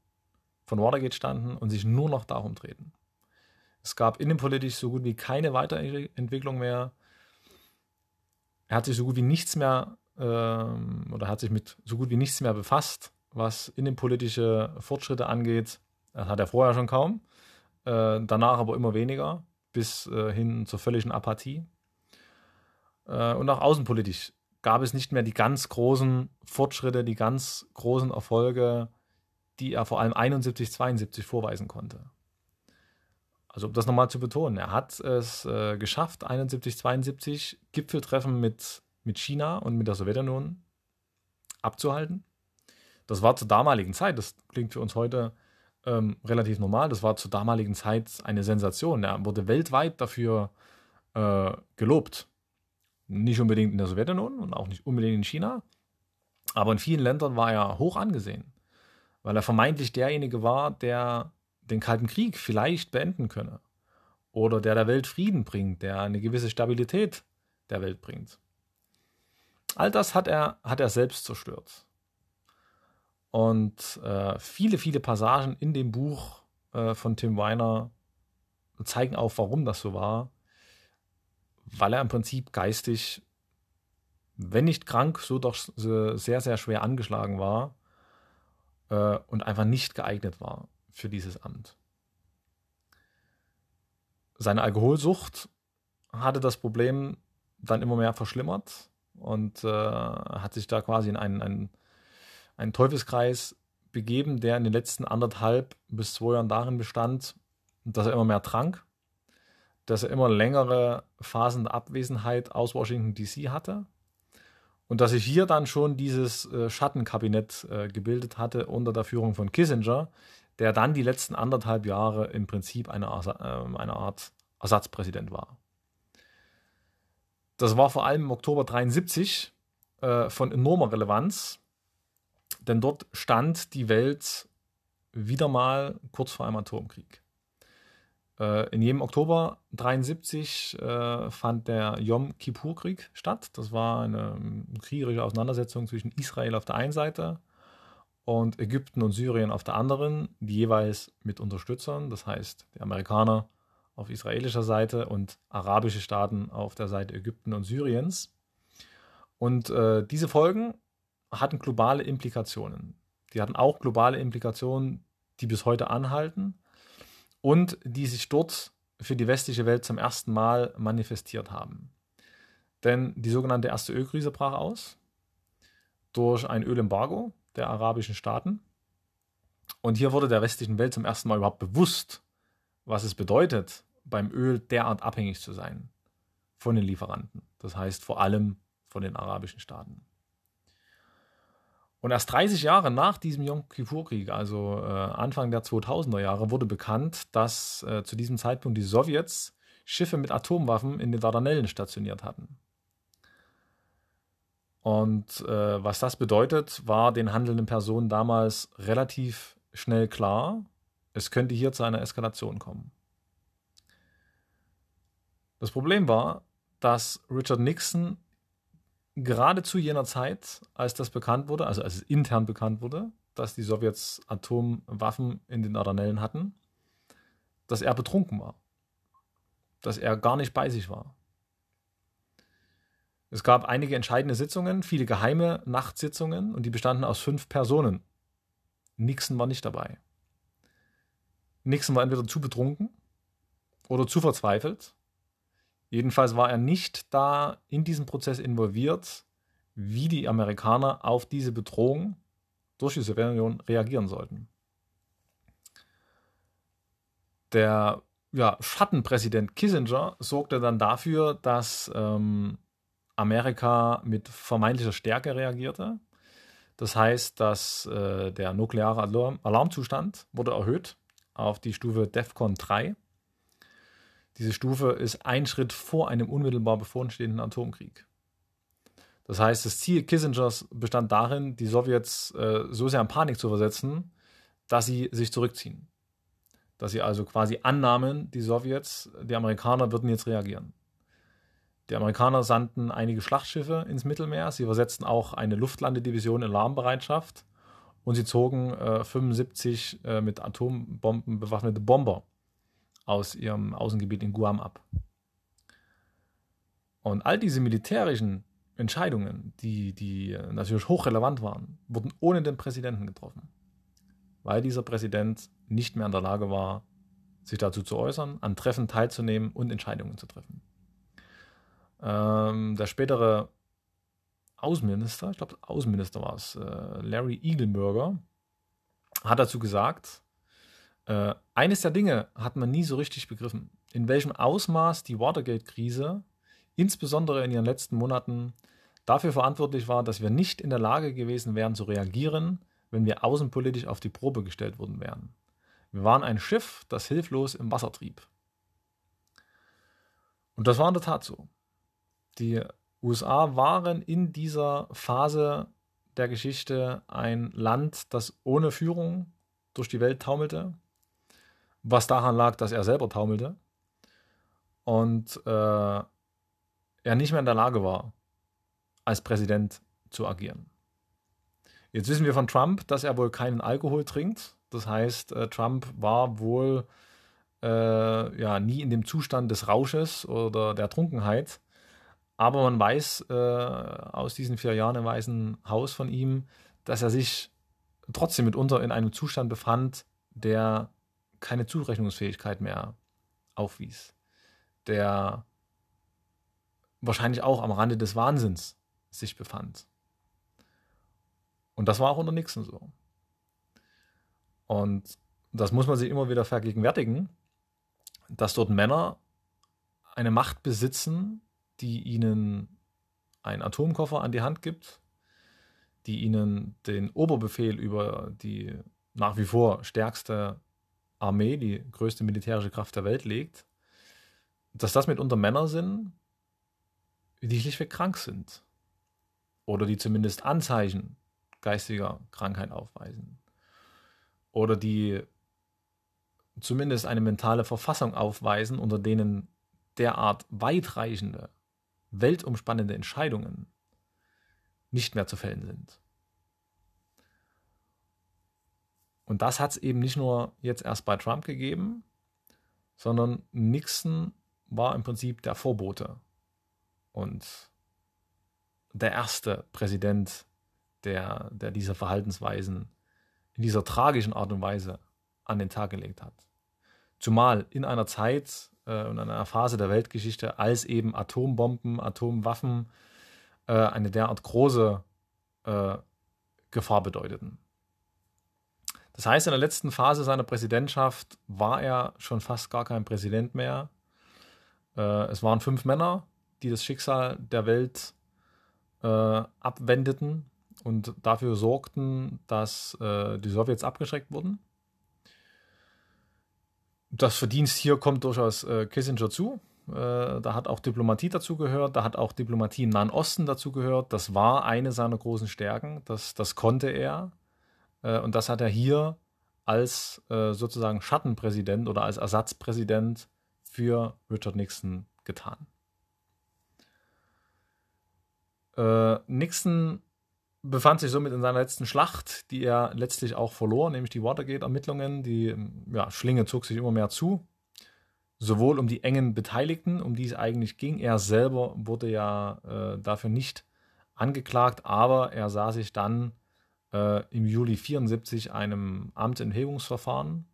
von Watergate standen und sich nur noch darum drehten. Es gab innenpolitisch so gut wie keine Weiterentwicklung mehr. Er hat sich so gut wie nichts mehr ähm, oder hat sich mit so gut wie nichts mehr befasst, was innenpolitische Fortschritte angeht. Das hat er vorher schon kaum. Äh, danach aber immer weniger. bis äh, hin zur völligen Apathie. Äh, und auch außenpolitisch gab es nicht mehr die ganz großen Fortschritte, die ganz großen Erfolge, die er vor allem 71, 72 vorweisen konnte. Also um das nochmal zu betonen, er hat es äh, geschafft, 71, 72 Gipfeltreffen mit, mit China und mit der Sowjetunion abzuhalten. Das war zur damaligen Zeit, das klingt für uns heute ähm, relativ normal, das war zur damaligen Zeit eine Sensation. Er wurde weltweit dafür äh, gelobt. Nicht unbedingt in der Sowjetunion und auch nicht unbedingt in China, aber in vielen Ländern war er hoch angesehen, weil er vermeintlich derjenige war, der den Kalten Krieg vielleicht beenden könne oder der der Welt Frieden bringt, der eine gewisse Stabilität der Welt bringt. All das hat er, hat er selbst zerstört. Und äh, viele, viele Passagen in dem Buch äh, von Tim Weiner zeigen auch, warum das so war weil er im Prinzip geistig, wenn nicht krank, so doch sehr, sehr schwer angeschlagen war äh, und einfach nicht geeignet war für dieses Amt. Seine Alkoholsucht hatte das Problem dann immer mehr verschlimmert und äh, hat sich da quasi in einen, einen, einen Teufelskreis begeben, der in den letzten anderthalb bis zwei Jahren darin bestand, dass er immer mehr trank dass er immer längere Phasen der Abwesenheit aus Washington DC hatte und dass sich hier dann schon dieses äh, Schattenkabinett äh, gebildet hatte unter der Führung von Kissinger, der dann die letzten anderthalb Jahre im Prinzip eine, äh, eine Art Ersatzpräsident war. Das war vor allem im Oktober 73 äh, von enormer Relevanz, denn dort stand die Welt wieder mal kurz vor einem Atomkrieg. Äh, in jedem Oktober 73 äh, fand der Yom Kippur-Krieg statt. Das war eine kriegerische Auseinandersetzung zwischen Israel auf der einen Seite und Ägypten und Syrien auf der anderen, die jeweils mit Unterstützern, das heißt die Amerikaner auf israelischer Seite und arabische Staaten auf der Seite Ägypten und Syriens. Und äh, diese Folgen hatten globale Implikationen. Die hatten auch globale Implikationen, die bis heute anhalten und die sich dort für die westliche Welt zum ersten Mal manifestiert haben. Denn die sogenannte erste Ölkrise brach aus durch ein Ölembargo der arabischen Staaten. Und hier wurde der westlichen Welt zum ersten Mal überhaupt bewusst, was es bedeutet, beim Öl derart abhängig zu sein von den Lieferanten. Das heißt vor allem von den arabischen Staaten. Und erst 30 Jahre nach diesem Yom Kippur-Krieg, also äh, Anfang der 2000er Jahre, wurde bekannt, dass äh, zu diesem Zeitpunkt die Sowjets Schiffe mit Atomwaffen in den Dardanellen stationiert hatten. Und äh, was das bedeutet, war den handelnden Personen damals relativ schnell klar, es könnte hier zu einer Eskalation kommen. Das Problem war, dass Richard Nixon gerade zu jener Zeit, als das bekannt wurde, also als es intern bekannt wurde, dass die Sowjets Atomwaffen in den Dardanellen hatten, dass er betrunken war. Dass er gar nicht bei sich war. Es gab einige entscheidende Sitzungen, viele geheime Nachtsitzungen und die bestanden aus fünf Personen. Nixon war nicht dabei. Nixon war entweder zu betrunken oder zu verzweifelt Jedenfalls war er nicht da in diesem Prozess involviert, wie die Amerikaner auf diese Bedrohung durch die Sowjetunion reagieren sollten. Der ja, Schattenpräsident Kissinger sorgte dann dafür, dass ähm, Amerika mit vermeintlicher Stärke reagierte. Das heißt, dass äh, der nukleare Alarm Alarmzustand wurde erhöht auf die Stufe DEFCON 3. Diese Stufe ist ein Schritt vor einem unmittelbar bevorstehenden Atomkrieg. Das heißt, das Ziel Kissingers bestand darin, die Sowjets äh, so sehr in Panik zu versetzen, dass sie sich zurückziehen. Dass sie also quasi annahmen, die Sowjets, die Amerikaner würden jetzt reagieren. Die Amerikaner sandten einige Schlachtschiffe ins Mittelmeer, sie versetzten auch eine Luftlandedivision in Alarmbereitschaft und sie zogen äh, 75 äh, mit Atombomben bewaffnete Bomber aus ihrem Außengebiet in Guam ab. Und all diese militärischen Entscheidungen, die, die natürlich hochrelevant waren, wurden ohne den Präsidenten getroffen, weil dieser Präsident nicht mehr in der Lage war, sich dazu zu äußern, an Treffen teilzunehmen und Entscheidungen zu treffen. Ähm, der spätere Außenminister, ich glaube Außenminister war es, äh, Larry Eagleburger, hat dazu gesagt, äh, eines der Dinge hat man nie so richtig begriffen, in welchem Ausmaß die Watergate-Krise, insbesondere in ihren letzten Monaten, dafür verantwortlich war, dass wir nicht in der Lage gewesen wären zu reagieren, wenn wir außenpolitisch auf die Probe gestellt worden wären. Wir waren ein Schiff, das hilflos im Wasser trieb. Und das war in der Tat so. Die USA waren in dieser Phase der Geschichte ein Land, das ohne Führung durch die Welt taumelte, was daran lag, dass er selber taumelte und äh, er nicht mehr in der Lage war, als Präsident zu agieren. Jetzt wissen wir von Trump, dass er wohl keinen Alkohol trinkt. Das heißt, äh, Trump war wohl äh, ja nie in dem Zustand des Rausches oder der Trunkenheit. Aber man weiß äh, aus diesen vier Jahren im Weißen Haus von ihm, dass er sich trotzdem mitunter in einem Zustand befand, der keine Zurechnungsfähigkeit mehr aufwies, der wahrscheinlich auch am Rande des Wahnsinns sich befand. Und das war auch unter Nixon so. Und das muss man sich immer wieder vergegenwärtigen, dass dort Männer eine Macht besitzen, die ihnen einen Atomkoffer an die Hand gibt, die ihnen den Oberbefehl über die nach wie vor stärkste Armee, die größte militärische Kraft der Welt legt, dass das mitunter Männer sind, die schlichtweg krank sind. Oder die zumindest Anzeichen geistiger Krankheit aufweisen. Oder die zumindest eine mentale Verfassung aufweisen, unter denen derart weitreichende, weltumspannende Entscheidungen nicht mehr zu fällen sind. Und das hat es eben nicht nur jetzt erst bei Trump gegeben, sondern Nixon war im Prinzip der Vorbote und der erste Präsident, der, der diese Verhaltensweisen in dieser tragischen Art und Weise an den Tag gelegt hat. Zumal in einer Zeit äh, und einer Phase der Weltgeschichte, als eben Atombomben, Atomwaffen äh, eine derart große äh, Gefahr bedeuteten. Das heißt, in der letzten Phase seiner Präsidentschaft war er schon fast gar kein Präsident mehr. Äh, es waren fünf Männer, die das Schicksal der Welt äh, abwendeten und dafür sorgten, dass die Sowjets abgeschreckt wurden. Das Verdienst hier kommt durchaus äh, Kissinger zu. Äh, da hat auch Diplomatie dazu gehört, da hat auch Diplomatie im Nahen Osten dazu gehört. Das war eine seiner großen Stärken, das, das konnte er. Äh, und das hat er hier als äh, sozusagen Schattenpräsident oder als Ersatzpräsident für Richard Nixon getan. Äh, Nixon befand sich somit in seiner letzten Schlacht, die er letztlich auch verlor, nämlich die Watergate-Ermittlungen. Die ja, Schlinge zog sich immer mehr zu. Sowohl um die engen Beteiligten, um die es eigentlich ging. Er selber wurde ja äh, dafür nicht angeklagt, aber er sah sich dann äh, im Juli 74 einem Amtsenthebungsverfahren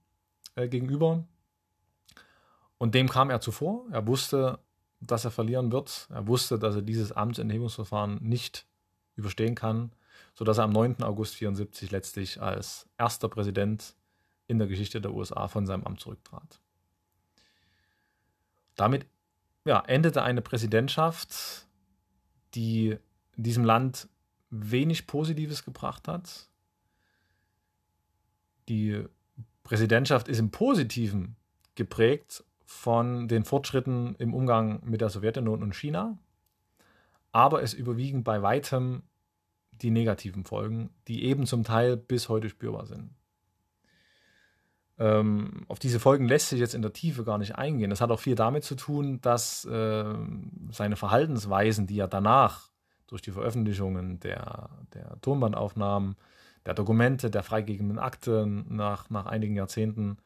äh, gegenüber. Und dem kam er zuvor. Er wusste, dass er verlieren wird. Er wusste, dass er dieses Amtsenthebungsverfahren nicht überstehen kann, sodass er am 9. August 74 letztlich als erster Präsident in der Geschichte der USA von seinem Amt zurücktrat. Damit ja, endete eine Präsidentschaft, die diesem Land wenig Positives gebracht hat. Die Präsidentschaft ist im Positiven geprägt von den Fortschritten im Umgang mit der Sowjetunion und China, aber es überwiegen bei weitem die negativen Folgen, die eben zum Teil bis heute spürbar sind. Ähm, auf diese Folgen lässt sich jetzt in der Tiefe gar nicht eingehen. Das hat auch viel damit zu tun, dass äh, seine Verhaltensweisen, die er danach durch die Veröffentlichungen der, der Tonbandaufnahmen, der Dokumente, der freigegebenen Akte nach, nach einigen Jahrzehnten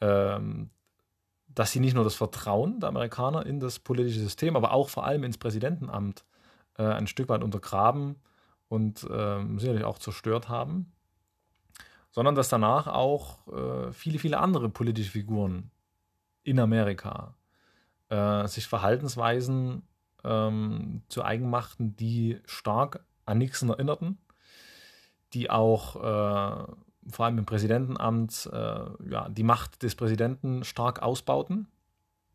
ähm, dass sie nicht nur das Vertrauen der Amerikaner in das politische System, aber auch vor allem ins Präsidentenamt äh, ein Stück weit untergraben und äh, sicherlich auch zerstört haben, sondern dass danach auch äh, viele, viele andere politische Figuren in Amerika äh, sich Verhaltensweisen ähm, zu eigen machten, die stark an Nixon erinnerten, die auch äh, vor allem im Präsidentenamt äh, ja, die Macht des Präsidenten stark ausbauten.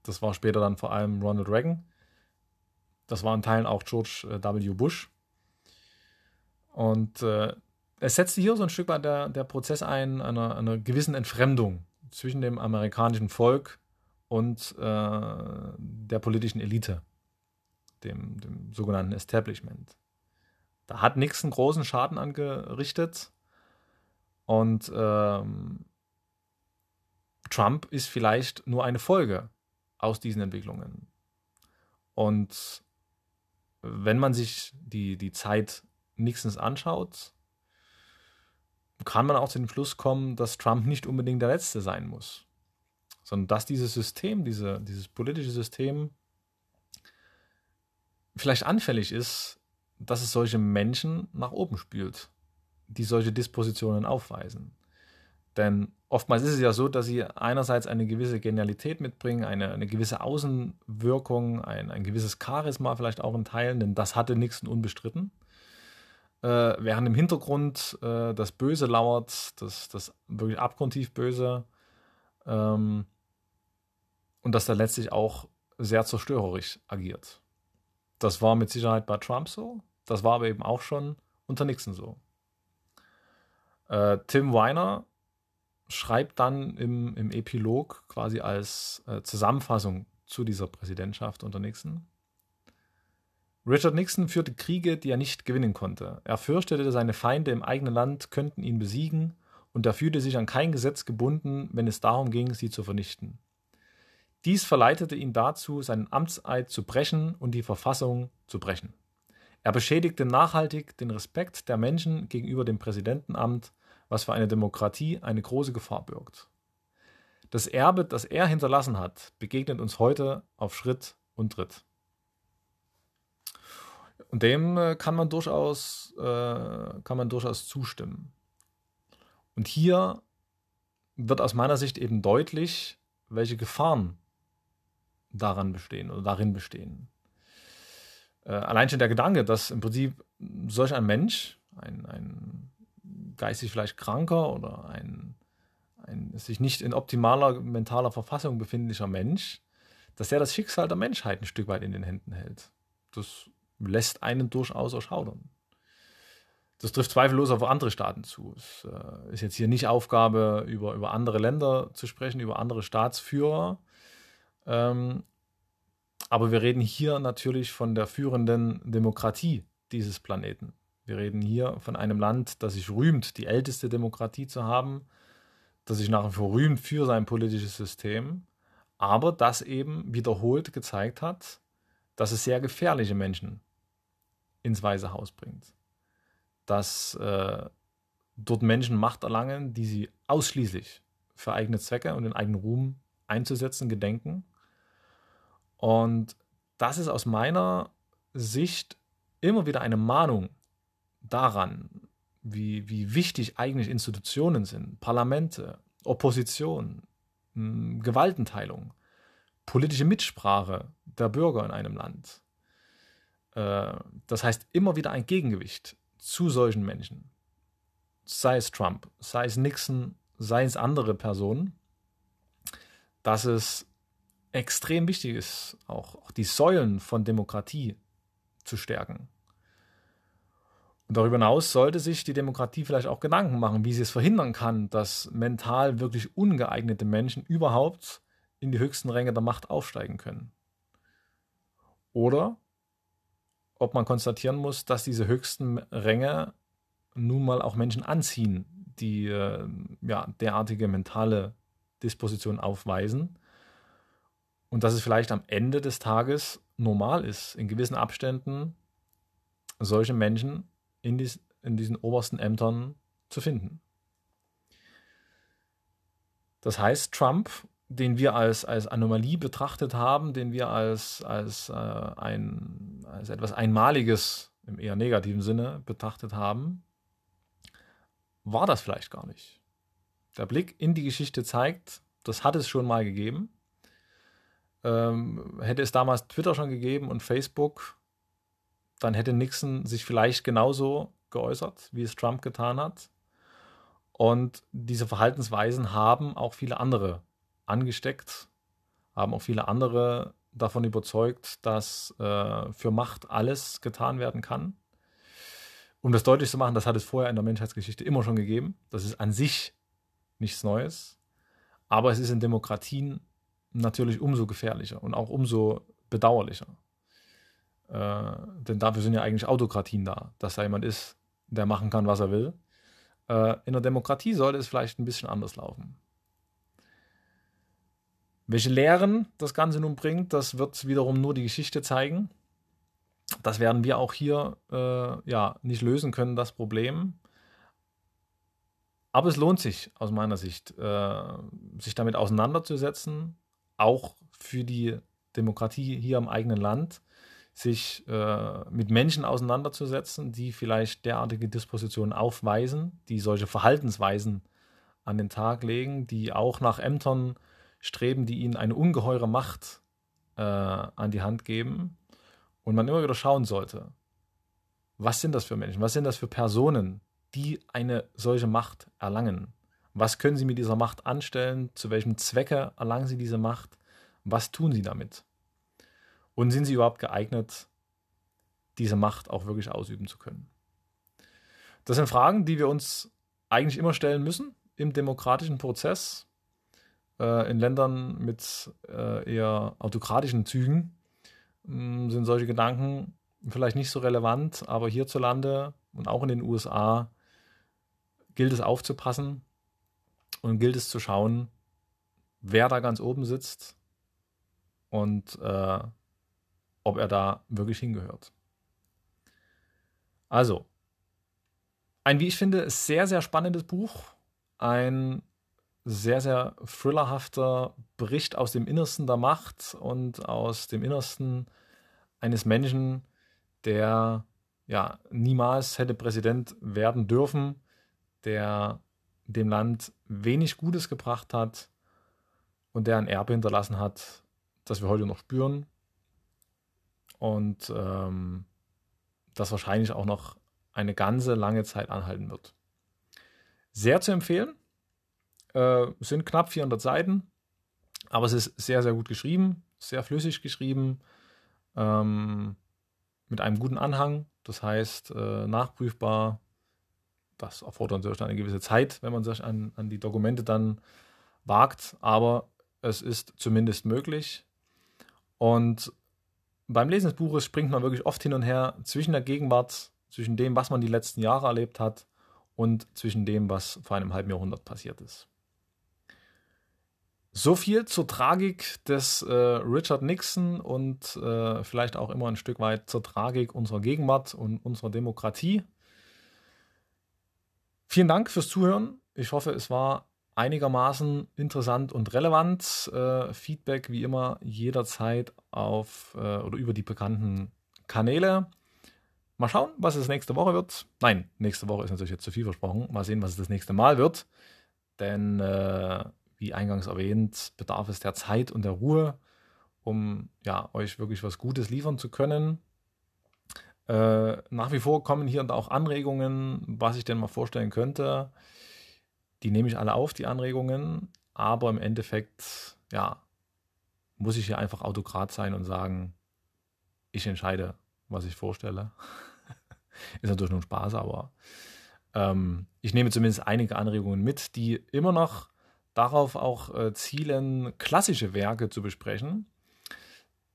Das war später dann vor allem Ronald Reagan. Das war in Teilen auch George äh, W. Bush. Und äh, es setzte hier so ein Stück weit der, der Prozess ein, einer, einer gewissen Entfremdung zwischen dem amerikanischen Volk und äh, der politischen Elite, dem, dem sogenannten Establishment. Da hat Nixon großen Schaden angerichtet und ähm, Trump ist vielleicht nur eine Folge aus diesen Entwicklungen. Und wenn man sich die, die Zeit Nixons anschaut, kann man auch zu dem Schluss kommen, dass Trump nicht unbedingt der Letzte sein muss, sondern dass dieses System, diese, dieses politische System vielleicht anfällig ist, dass es solche Menschen nach oben spült, die solche Dispositionen aufweisen. Denn oftmals ist es ja so, dass sie einerseits eine gewisse Genialität mitbringen, eine, eine gewisse Außenwirkung, ein, ein gewisses Charisma vielleicht auch in Teilen, denn das hatte Nixon unbestritten äh, während im Hintergrund äh, das Böse lauert, das, das wirklich abgrundtief Böse. Ähm, und dass er letztlich auch sehr zerstörerisch agiert. Das war mit Sicherheit bei Trump so, das war aber eben auch schon unter Nixon so. Äh, Tim Weiner schreibt dann im, im Epilog quasi als äh, Zusammenfassung zu dieser Präsidentschaft unter Nixon. Richard Nixon führte Kriege, die er nicht gewinnen konnte. Er fürchtete, seine Feinde im eigenen Land könnten ihn besiegen, und er fühlte sich an kein Gesetz gebunden, wenn es darum ging, sie zu vernichten. Dies verleitete ihn dazu, seinen Amtseid zu brechen und die Verfassung zu brechen. Er beschädigte nachhaltig den Respekt der Menschen gegenüber dem Präsidentenamt, was für eine Demokratie eine große Gefahr birgt. Das Erbe, das er hinterlassen hat, begegnet uns heute auf Schritt und Tritt. Und dem äh, kann man durchaus, äh, kann man durchaus zustimmen. Und hier wird aus meiner Sicht eben deutlich, welche Gefahren daran bestehen oder darin bestehen. Äh, allein schon der Gedanke, dass im Prinzip solch ein Mensch, ein, ein geistig vielleicht kranker oder ein, ein sich nicht in optimaler mentaler Verfassung befindlicher Mensch, dass er das Schicksal der Menschheit ein Stück weit in den Händen hält. Das lässt einen durchaus erschaudern. Das trifft zweifellos auf andere Staaten zu. Es äh, ist jetzt hier nicht Aufgabe, über, über andere Länder zu sprechen, über andere Staatsführer. Ähm, aber wir reden hier natürlich von der führenden Demokratie dieses Planeten. Wir reden hier von einem Land, das sich rühmt, die älteste Demokratie zu haben, das sich nach wie vor rühmt für sein politisches System, aber das eben wiederholt gezeigt hat, dass es sehr gefährliche Menschen ins Weiße Haus bringt. Dass äh, dort Menschen Macht erlangen, die sie ausschließlich für eigene Zwecke und den eigenen Ruhm einzusetzen gedenken. Und das ist aus meiner Sicht immer wieder eine Mahnung daran, wie, wie wichtig eigentlich Institutionen sind, Parlamente, Opposition, hm, Gewaltenteilung, politische Mitsprache der Bürger in einem Land. Äh, das heißt, immer wieder ein Gegengewicht zu solchen Menschen. Sei es Trump, sei es Nixon, sei es andere Personen, dass es extrem wichtig ist, auch, auch die Säulen von Demokratie zu stärken. Und darüber hinaus sollte sich die Demokratie vielleicht auch Gedanken machen, wie sie es verhindern kann, dass mental wirklich ungeeignete Menschen überhaupt in die höchsten Ränge der Macht aufsteigen können. Oder ob man konstatieren muss, dass diese höchsten Ränge nun mal auch Menschen anziehen, die äh, ja, derartige mentale Disposition aufweisen. Und dass es vielleicht am Ende des Tages normal ist, in gewissen Abständen solche Menschen in, dies, in diesen obersten Ämtern zu finden. Das heißt, Trump den wir als, als Anomalie betrachtet haben, den wir als, als, äh, ein, als etwas Einmaliges im eher negativen Sinne betrachtet haben, war das vielleicht gar nicht. Der Blick in die Geschichte zeigt, das hat es schon mal gegeben. Ähm, hätte es damals Twitter schon gegeben und Facebook, dann hätte Nixon sich vielleicht genauso geäußert, wie es Trump getan hat. Und diese Verhaltensweisen haben auch viele andere angesteckt, haben auch viele andere davon überzeugt, dass äh, für Macht alles getan werden kann. Um das deutlich zu machen, das hat es vorher in der Menschheitsgeschichte immer schon gegeben. Das ist an sich nichts Neues. Aber es ist in Demokratien natürlich umso gefährlicher und auch umso bedauerlicher. Äh, denn dafür sind ja eigentlich Autokratien da, dass da jemand ist, der machen kann, was er will. Äh, in der Demokratie sollte es vielleicht ein bisschen anders laufen. Welche Lehren das Ganze nun bringt, das wird wiederum nur die Geschichte zeigen. Das werden wir auch hier äh, ja, nicht lösen können, das Problem. Aber es lohnt sich aus meiner Sicht, äh, sich damit auseinanderzusetzen, auch für die Demokratie hier im eigenen Land, sich äh, mit Menschen auseinanderzusetzen, die vielleicht derartige Dispositionen aufweisen, die solche Verhaltensweisen an den Tag legen, die auch nach Ämtern streben, die ihnen eine ungeheure Macht äh, an die Hand geben. Und man immer wieder schauen sollte, was sind das für Menschen, was sind das für Personen, die eine solche Macht erlangen. Was können sie mit dieser Macht anstellen? Zu welchem Zwecke erlangen sie diese Macht? Was tun sie damit? Und sind sie überhaupt geeignet, diese Macht auch wirklich ausüben zu können? Das sind Fragen, die wir uns eigentlich immer stellen müssen im demokratischen Prozess. Äh, in Ländern mit äh, eher autokratischen Zügen mh, sind solche Gedanken vielleicht nicht so relevant, aber hierzulande und auch in den USA gilt es aufzupassen und gilt es zu schauen, wer da ganz oben sitzt und äh, ob er da wirklich hingehört. Also, ein, wie ich finde, sehr, sehr spannendes Buch. Ein sehr, sehr thrillerhafter Bericht aus dem Innersten der Macht und aus dem Innersten eines Menschen, der ja niemals hätte Präsident werden dürfen, der dem Land wenig Gutes gebracht hat und der ein Erbe hinterlassen hat, das wir heute noch spüren und ähm, das wahrscheinlich auch noch eine ganze lange Zeit anhalten wird. Sehr zu empfehlen. Äh, sind knapp 400 Seiten, aber es ist sehr, sehr gut geschrieben, sehr flüssig geschrieben, ähm, mit einem guten Anhang, das heißt äh, nachprüfbar, das erfordert natürlich eine gewisse Zeit, wenn man sich an, an die Dokumente dann wagt, aber es ist zumindest möglich. Und beim Lesen des Buches springt man wirklich oft hin und her zwischen der Gegenwart, zwischen dem, was man die letzten Jahre erlebt hat und zwischen dem, was vor einem halben Jahrhundert passiert ist. So viel zur Tragik des äh, Richard Nixon und äh, vielleicht auch immer ein Stück weit zur Tragik unserer Gegenwart und unserer Demokratie. Vielen Dank fürs Zuhören. Ich hoffe, es war einigermaßen interessant und relevant. Äh, Feedback wie immer jederzeit auf äh, oder über die bekannten Kanäle. Mal schauen, was es nächste Woche wird. Nein, nächste Woche ist natürlich jetzt zu viel versprochen. Mal sehen, was es das nächste Mal wird. Denn, äh, wie eingangs erwähnt, bedarf es der Zeit und der Ruhe, um ja, euch wirklich was Gutes liefern zu können. Äh, nach wie vor kommen hier und auch Anregungen, was ich denn mal vorstellen könnte. Die nehme ich alle auf, die Anregungen, aber im Endeffekt, ja, muss ich hier einfach Autokrat sein und sagen, ich entscheide, was ich vorstelle. <laughs> Ist natürlich nur ein Spaß, aber ähm, ich nehme zumindest einige Anregungen mit, die immer noch darauf auch äh, zielen, klassische Werke zu besprechen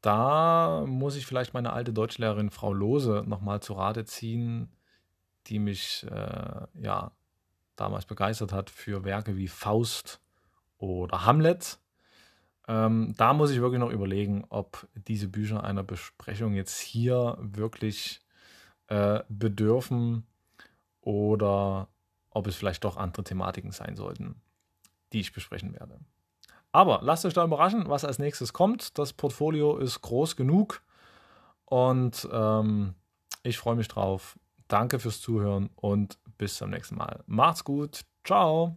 da muss ich vielleicht meine alte Deutschlehrerin Frau Lose nochmal zu Rate ziehen, die mich äh, ja damals begeistert hat für Werke wie Faust oder Hamlet. Ähm, da muss ich wirklich noch überlegen, ob diese Bücher einer Besprechung jetzt hier wirklich äh, bedürfen oder ob es vielleicht doch andere Thematiken sein sollten, die ich besprechen werde. Aber lasst euch da überraschen, was als nächstes kommt. Das Portfolio ist groß genug und ähm, ich freue mich drauf. Danke fürs Zuhören und bis zum nächsten Mal. Macht's gut. Ciao.